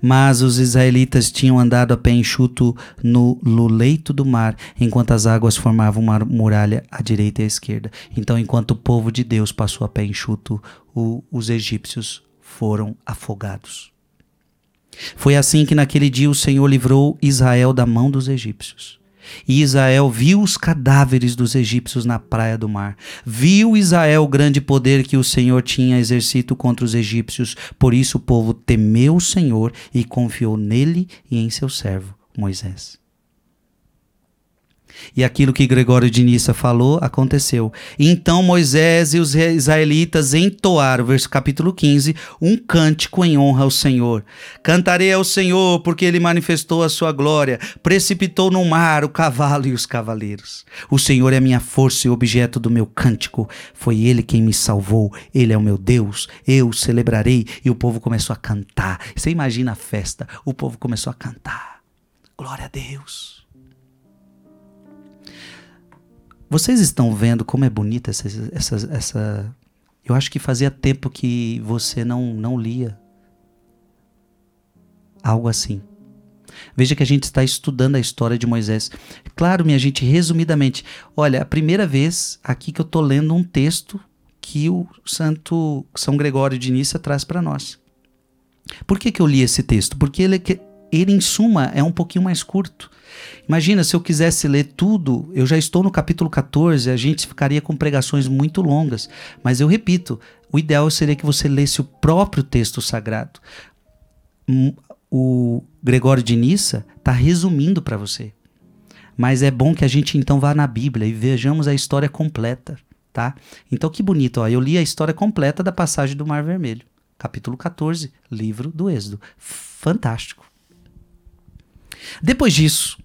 Mas os israelitas tinham andado a pé enxuto no, leito do mar, enquanto as águas formavam uma muralha à direita e à esquerda. Então, enquanto o povo de Deus passou a pé enxuto, o, os egípcios foram afogados. Foi assim que naquele dia o Senhor livrou Israel da mão dos egípcios. E Israel viu os cadáveres dos egípcios na praia do mar. Viu Israel o grande poder que o Senhor tinha exercido contra os egípcios. Por isso o povo temeu o Senhor e confiou nele e em seu servo Moisés. E aquilo que Gregório de Nissa falou aconteceu. Então Moisés e os israelitas entoaram, verso capítulo 15, um cântico em honra ao Senhor. Cantarei ao Senhor, porque ele manifestou a sua glória, precipitou no mar o cavalo e os cavaleiros. O Senhor é minha força e objeto do meu cântico. Foi ele quem me salvou. Ele é o meu Deus. Eu celebrarei. E o povo começou a cantar. Você imagina a festa? O povo começou a cantar. Glória a Deus. Vocês estão vendo como é bonita essa, essa, essa. Eu acho que fazia tempo que você não, não lia algo assim. Veja que a gente está estudando a história de Moisés. Claro, minha gente, resumidamente. Olha, a primeira vez aqui que eu estou lendo um texto que o Santo São Gregório de Nícia traz para nós. Por que, que eu li esse texto? Porque ele, ele, em suma, é um pouquinho mais curto. Imagina se eu quisesse ler tudo, eu já estou no capítulo 14, a gente ficaria com pregações muito longas. Mas eu repito, o ideal seria que você lesse o próprio texto sagrado. Hum, o Gregório de Nissa está resumindo para você. Mas é bom que a gente então vá na Bíblia e vejamos a história completa, tá? Então que bonito, ó, eu li a história completa da passagem do Mar Vermelho, capítulo 14, livro do Êxodo. Fantástico. Depois disso,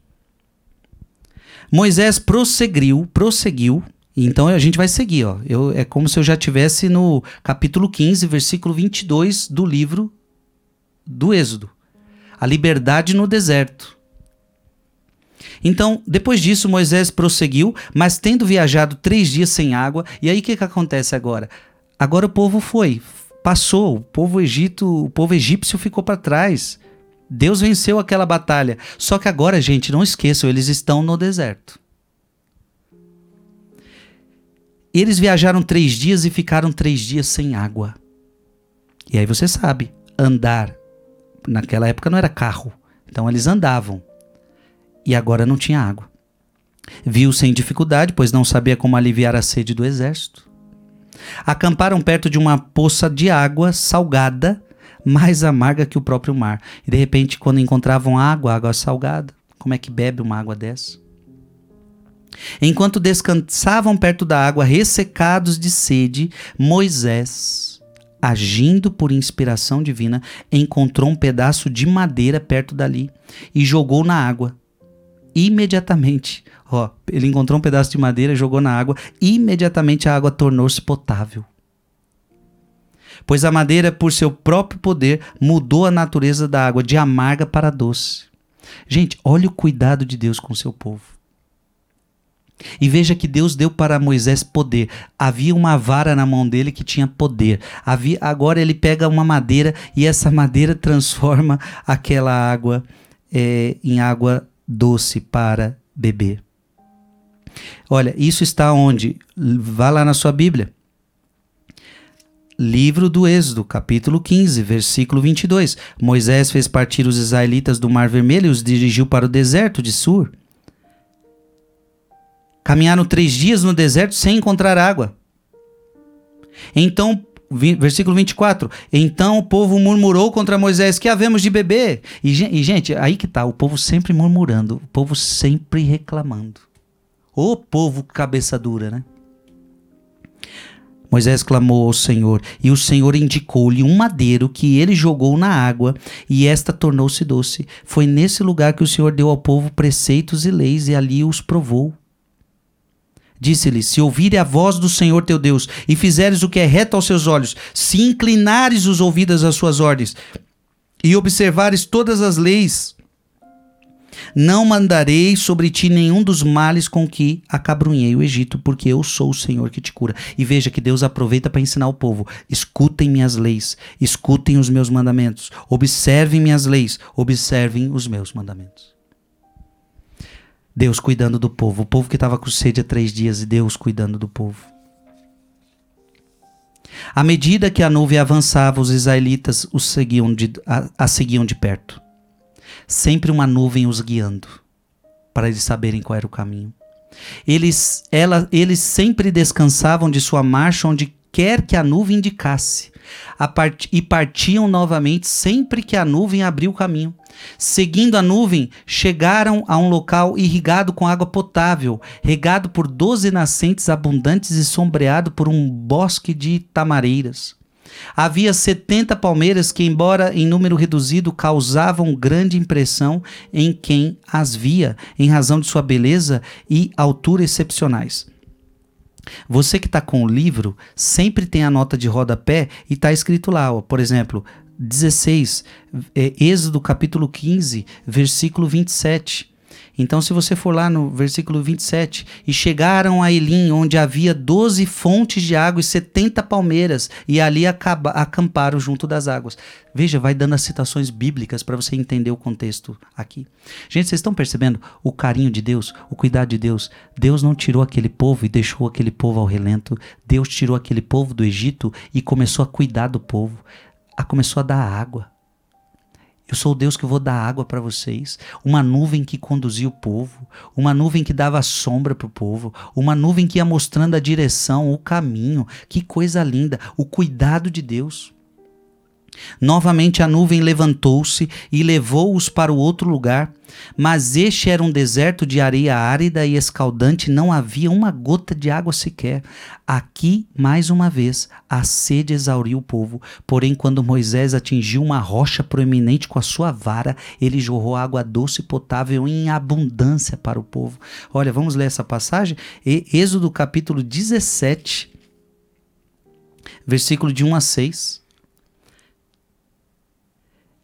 Moisés prosseguiu, prosseguiu. Então a gente vai seguir, ó. Eu, é como se eu já tivesse no capítulo 15, versículo 22 do livro do Êxodo. A liberdade no deserto. Então, depois disso, Moisés prosseguiu, mas tendo viajado três dias sem água, e aí o que, que acontece agora? Agora o povo foi, passou, o povo egito, o povo egípcio ficou para trás. Deus venceu aquela batalha. Só que agora, gente, não esqueçam, eles estão no deserto. Eles viajaram três dias e ficaram três dias sem água. E aí você sabe, andar. Naquela época não era carro. Então eles andavam. E agora não tinha água. Viu sem dificuldade, pois não sabia como aliviar a sede do exército. Acamparam perto de uma poça de água salgada, mais amarga que o próprio mar. E de repente, quando encontravam água, água salgada, como é que bebe uma água dessa? Enquanto descansavam perto da água, ressecados de sede, Moisés, agindo por inspiração divina, encontrou um pedaço de madeira perto dali e jogou na água. Imediatamente Ó, ele encontrou um pedaço de madeira, jogou na água, imediatamente a água tornou-se potável. Pois a madeira, por seu próprio poder, mudou a natureza da água de amarga para doce. Gente, olha o cuidado de Deus com o seu povo. E veja que Deus deu para Moisés poder. Havia uma vara na mão dele que tinha poder. Havia, agora ele pega uma madeira e essa madeira transforma aquela água é, em água doce para beber. Olha, isso está onde? Vá lá na sua Bíblia. Livro do Êxodo, capítulo 15, versículo 22. Moisés fez partir os israelitas do Mar Vermelho e os dirigiu para o deserto de Sur. Caminharam três dias no deserto sem encontrar água. Então, versículo 24. Então o povo murmurou contra Moisés: Que havemos de beber? E, e gente, aí que tá, o povo sempre murmurando, o povo sempre reclamando. Ô povo cabeça dura, né? Moisés clamou ao Senhor, e o Senhor indicou-lhe um madeiro que ele jogou na água, e esta tornou-se doce. Foi nesse lugar que o Senhor deu ao povo preceitos e leis, e ali os provou. Disse-lhe: Se ouvires a voz do Senhor teu Deus, e fizeres o que é reto aos seus olhos, se inclinares os ouvidos às suas ordens, e observares todas as leis não mandarei sobre ti nenhum dos males com que acabrunhei o Egito, porque eu sou o Senhor que te cura. E veja que Deus aproveita para ensinar o povo: escutem minhas leis, escutem os meus mandamentos, observem minhas leis, observem os meus mandamentos. Deus cuidando do povo, o povo que estava com sede há três dias e Deus cuidando do povo. À medida que a nuvem avançava, os israelitas os seguiam de, a, a seguiam de perto sempre uma nuvem os guiando, para eles saberem qual era o caminho. Eles, ela, eles sempre descansavam de sua marcha onde quer que a nuvem indicasse, part, e partiam novamente sempre que a nuvem abriu o caminho. Seguindo a nuvem, chegaram a um local irrigado com água potável, regado por doze nascentes abundantes e sombreado por um bosque de tamareiras. Havia 70 palmeiras que, embora em número reduzido, causavam grande impressão em quem as via, em razão de sua beleza e altura excepcionais. Você que está com o livro, sempre tem a nota de rodapé e está escrito lá, ó, por exemplo, 16, é, Êxodo capítulo 15, versículo 27. Então, se você for lá no versículo 27, e chegaram a Elim, onde havia doze fontes de água e setenta palmeiras, e ali acaba, acamparam junto das águas. Veja, vai dando as citações bíblicas para você entender o contexto aqui. Gente, vocês estão percebendo o carinho de Deus, o cuidado de Deus? Deus não tirou aquele povo e deixou aquele povo ao relento. Deus tirou aquele povo do Egito e começou a cuidar do povo. A começou a dar água eu sou o Deus que vou dar água para vocês, uma nuvem que conduzia o povo, uma nuvem que dava sombra para o povo, uma nuvem que ia mostrando a direção, o caminho. Que coisa linda, o cuidado de Deus. Novamente a nuvem levantou-se e levou-os para o outro lugar, mas este era um deserto de areia árida e escaldante, não havia uma gota de água sequer. Aqui, mais uma vez, a sede exauriu o povo, porém, quando Moisés atingiu uma rocha proeminente com a sua vara, ele jorrou água doce e potável em abundância para o povo. Olha, vamos ler essa passagem? Êxodo capítulo 17, versículo de 1 a 6.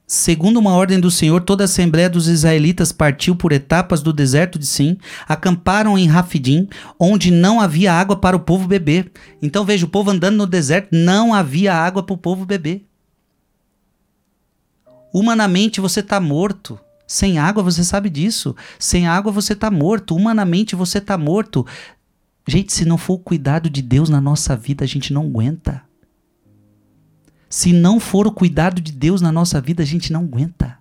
Segundo uma ordem do Senhor, toda a assembleia dos israelitas partiu por etapas do deserto de Sim, acamparam em Rafidim, onde não havia água para o povo beber. Então veja, o povo andando no deserto, não havia água para o povo beber. Humanamente você está morto. Sem água você sabe disso. Sem água você está morto. Humanamente você está morto. Gente, se não for o cuidado de Deus na nossa vida, a gente não aguenta. Se não for o cuidado de Deus na nossa vida, a gente não aguenta.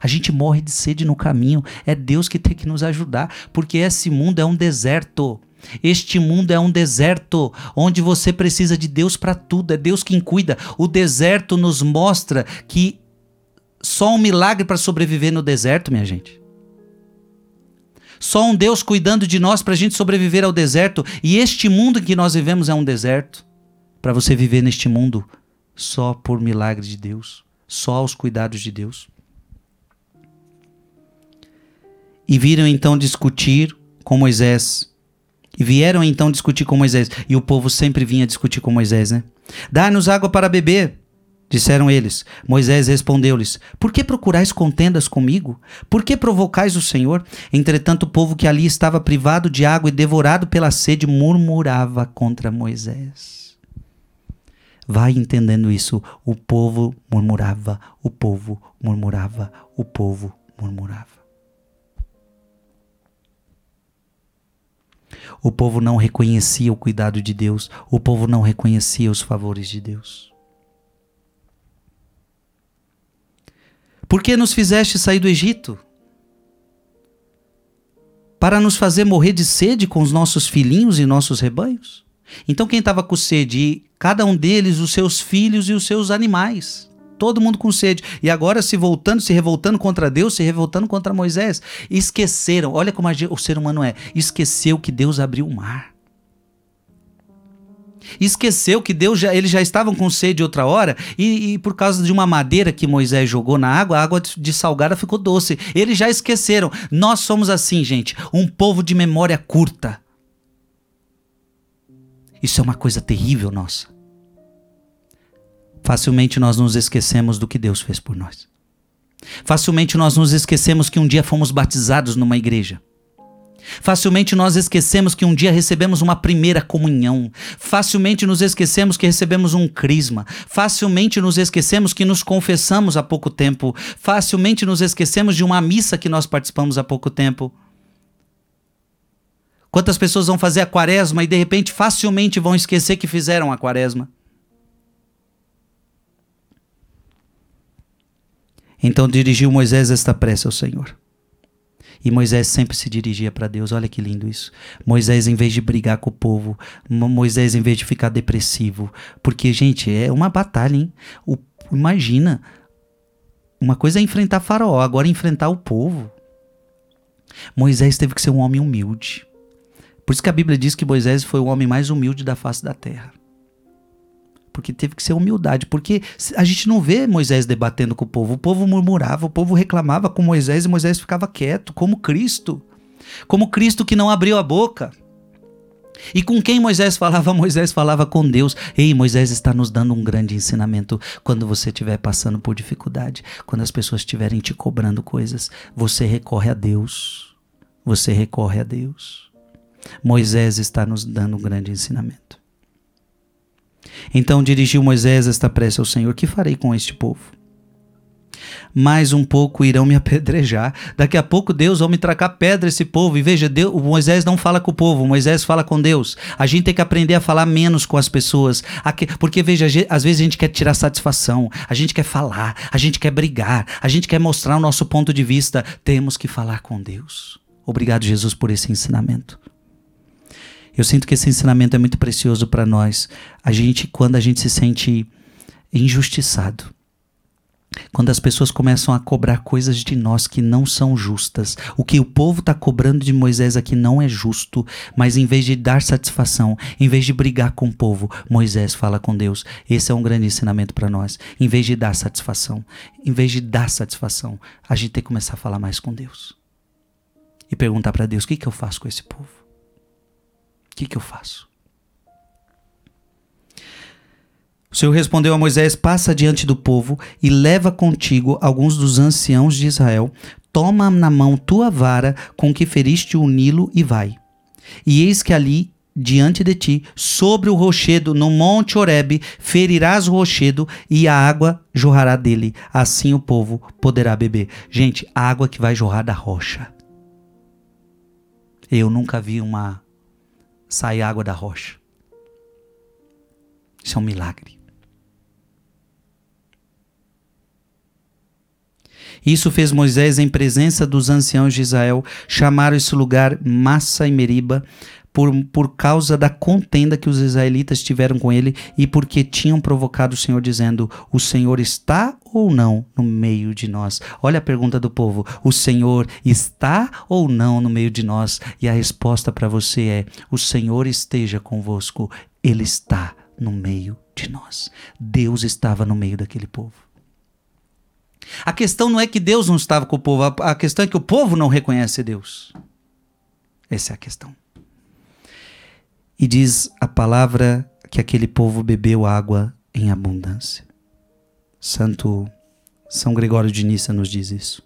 A gente morre de sede no caminho. É Deus que tem que nos ajudar, porque esse mundo é um deserto. Este mundo é um deserto onde você precisa de Deus para tudo, é Deus quem cuida. O deserto nos mostra que só um milagre para sobreviver no deserto, minha gente. Só um Deus cuidando de nós para a gente sobreviver ao deserto. E este mundo em que nós vivemos é um deserto. Para você viver neste mundo, só por milagre de Deus, só aos cuidados de Deus. E viram então discutir com Moisés. E vieram então discutir com Moisés. E o povo sempre vinha discutir com Moisés, né? Dá-nos água para beber. Disseram eles. Moisés respondeu-lhes: Por que procurais contendas comigo? Por que provocais o Senhor? Entretanto, o povo que ali estava privado de água e devorado pela sede murmurava contra Moisés. Vai entendendo isso. O povo murmurava, o povo murmurava, o povo murmurava. O povo não reconhecia o cuidado de Deus, o povo não reconhecia os favores de Deus. Por que nos fizeste sair do Egito? Para nos fazer morrer de sede com os nossos filhinhos e nossos rebanhos? Então, quem estava com sede? Cada um deles, os seus filhos e os seus animais. Todo mundo com sede. E agora se voltando, se revoltando contra Deus, se revoltando contra Moisés. Esqueceram, olha como o ser humano é. Esqueceu que Deus abriu o mar esqueceu que Deus já, eles já estavam com sede outra hora e, e, por causa de uma madeira que Moisés jogou na água, a água de salgada ficou doce. Eles já esqueceram. Nós somos assim, gente, um povo de memória curta. Isso é uma coisa terrível nossa. Facilmente nós nos esquecemos do que Deus fez por nós. Facilmente nós nos esquecemos que um dia fomos batizados numa igreja. Facilmente nós esquecemos que um dia recebemos uma primeira comunhão. Facilmente nos esquecemos que recebemos um crisma. Facilmente nos esquecemos que nos confessamos há pouco tempo. Facilmente nos esquecemos de uma missa que nós participamos há pouco tempo. Quantas pessoas vão fazer a quaresma e de repente facilmente vão esquecer que fizeram a quaresma? Então dirigiu Moisés esta prece ao Senhor. E Moisés sempre se dirigia para Deus. Olha que lindo isso. Moisés, em vez de brigar com o povo, Moisés, em vez de ficar depressivo. Porque, gente, é uma batalha, hein? O, imagina. Uma coisa é enfrentar Faraó, agora é enfrentar o povo. Moisés teve que ser um homem humilde. Por isso que a Bíblia diz que Moisés foi o homem mais humilde da face da terra porque teve que ser humildade, porque a gente não vê Moisés debatendo com o povo, o povo murmurava, o povo reclamava com Moisés e Moisés ficava quieto, como Cristo, como Cristo que não abriu a boca. E com quem Moisés falava? Moisés falava com Deus. Ei, Moisés está nos dando um grande ensinamento. Quando você estiver passando por dificuldade, quando as pessoas estiverem te cobrando coisas, você recorre a Deus. Você recorre a Deus. Moisés está nos dando um grande ensinamento. Então dirigiu Moisés esta prece ao Senhor: Que farei com este povo? Mais um pouco irão me apedrejar. Daqui a pouco Deus vai me tracar pedra esse povo. E veja, Deus, Moisés não fala com o povo, Moisés fala com Deus. A gente tem que aprender a falar menos com as pessoas. Porque veja, às vezes a gente quer tirar satisfação, a gente quer falar, a gente quer brigar, a gente quer mostrar o nosso ponto de vista. Temos que falar com Deus. Obrigado, Jesus, por esse ensinamento. Eu sinto que esse ensinamento é muito precioso para nós. A gente, quando a gente se sente injustiçado, quando as pessoas começam a cobrar coisas de nós que não são justas, o que o povo está cobrando de Moisés aqui não é justo, mas em vez de dar satisfação, em vez de brigar com o povo, Moisés fala com Deus. Esse é um grande ensinamento para nós. Em vez de dar satisfação, em vez de dar satisfação, a gente tem que começar a falar mais com Deus e perguntar para Deus: o que, que eu faço com esse povo? Que, que eu faço? O Senhor respondeu a Moisés: Passa diante do povo e leva contigo alguns dos anciãos de Israel. Toma na mão tua vara com que feriste o Nilo e vai. E eis que ali diante de ti, sobre o rochedo, no monte Horebe, ferirás o rochedo e a água jorrará dele. Assim o povo poderá beber. Gente, água que vai jorrar da rocha. Eu nunca vi uma sair água da rocha. Isso é um milagre. Isso fez Moisés em presença dos anciãos de Israel. Chamaram esse lugar Massa e Meriba por, por causa da contenda que os israelitas tiveram com ele e porque tinham provocado o Senhor, dizendo: O Senhor está ou não no meio de nós? Olha a pergunta do povo: O Senhor está ou não no meio de nós? E a resposta para você é: O Senhor esteja convosco, Ele está no meio de nós. Deus estava no meio daquele povo. A questão não é que Deus não estava com o povo, a questão é que o povo não reconhece Deus. Essa é a questão. E diz a palavra que aquele povo bebeu água em abundância. Santo São Gregório de Nissa nos diz isso.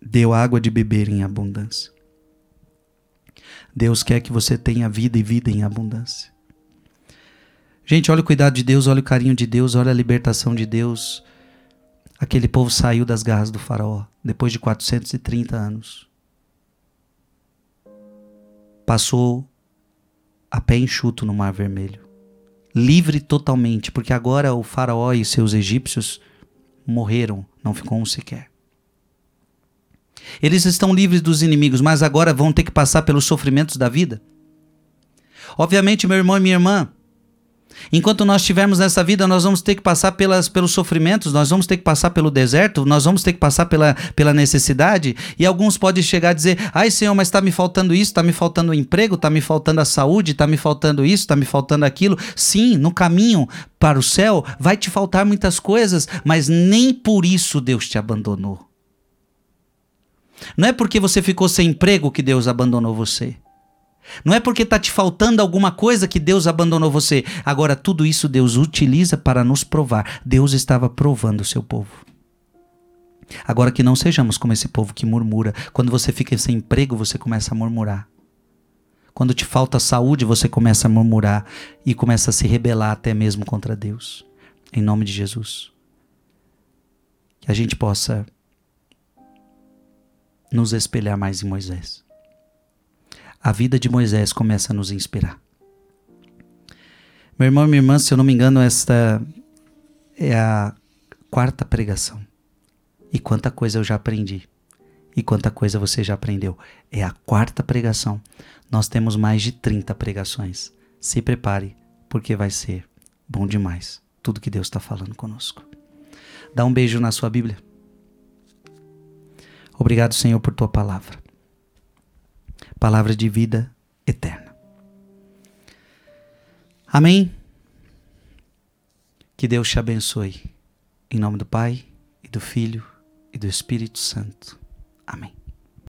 Deu água de beber em abundância. Deus quer que você tenha vida e vida em abundância. Gente, olha o cuidado de Deus, olha o carinho de Deus, olha a libertação de Deus. Aquele povo saiu das garras do faraó depois de 430 anos passou a pé enxuto no Mar Vermelho. Livre totalmente, porque agora o faraó e seus egípcios morreram, não ficou um sequer. Eles estão livres dos inimigos, mas agora vão ter que passar pelos sofrimentos da vida. Obviamente, meu irmão e minha irmã, Enquanto nós estivermos nessa vida, nós vamos ter que passar pelas, pelos sofrimentos, nós vamos ter que passar pelo deserto, nós vamos ter que passar pela, pela necessidade. E alguns podem chegar a dizer: ai, Senhor, mas está me faltando isso, está me faltando o emprego, está me faltando a saúde, está me faltando isso, está me faltando aquilo. Sim, no caminho para o céu vai te faltar muitas coisas, mas nem por isso Deus te abandonou. Não é porque você ficou sem emprego que Deus abandonou você. Não é porque está te faltando alguma coisa que Deus abandonou você. Agora, tudo isso Deus utiliza para nos provar. Deus estava provando o seu povo. Agora que não sejamos como esse povo que murmura. Quando você fica sem emprego, você começa a murmurar. Quando te falta saúde, você começa a murmurar e começa a se rebelar até mesmo contra Deus. Em nome de Jesus. Que a gente possa nos espelhar mais em Moisés a vida de Moisés começa a nos inspirar. Meu irmão e minha irmã, se eu não me engano, esta é a quarta pregação. E quanta coisa eu já aprendi. E quanta coisa você já aprendeu. É a quarta pregação. Nós temos mais de 30 pregações. Se prepare, porque vai ser bom demais tudo que Deus está falando conosco. Dá um beijo na sua Bíblia. Obrigado, Senhor, por tua palavra palavra de vida eterna. Amém? Que Deus te abençoe. Em nome do Pai, e do Filho, e do Espírito Santo. Amém.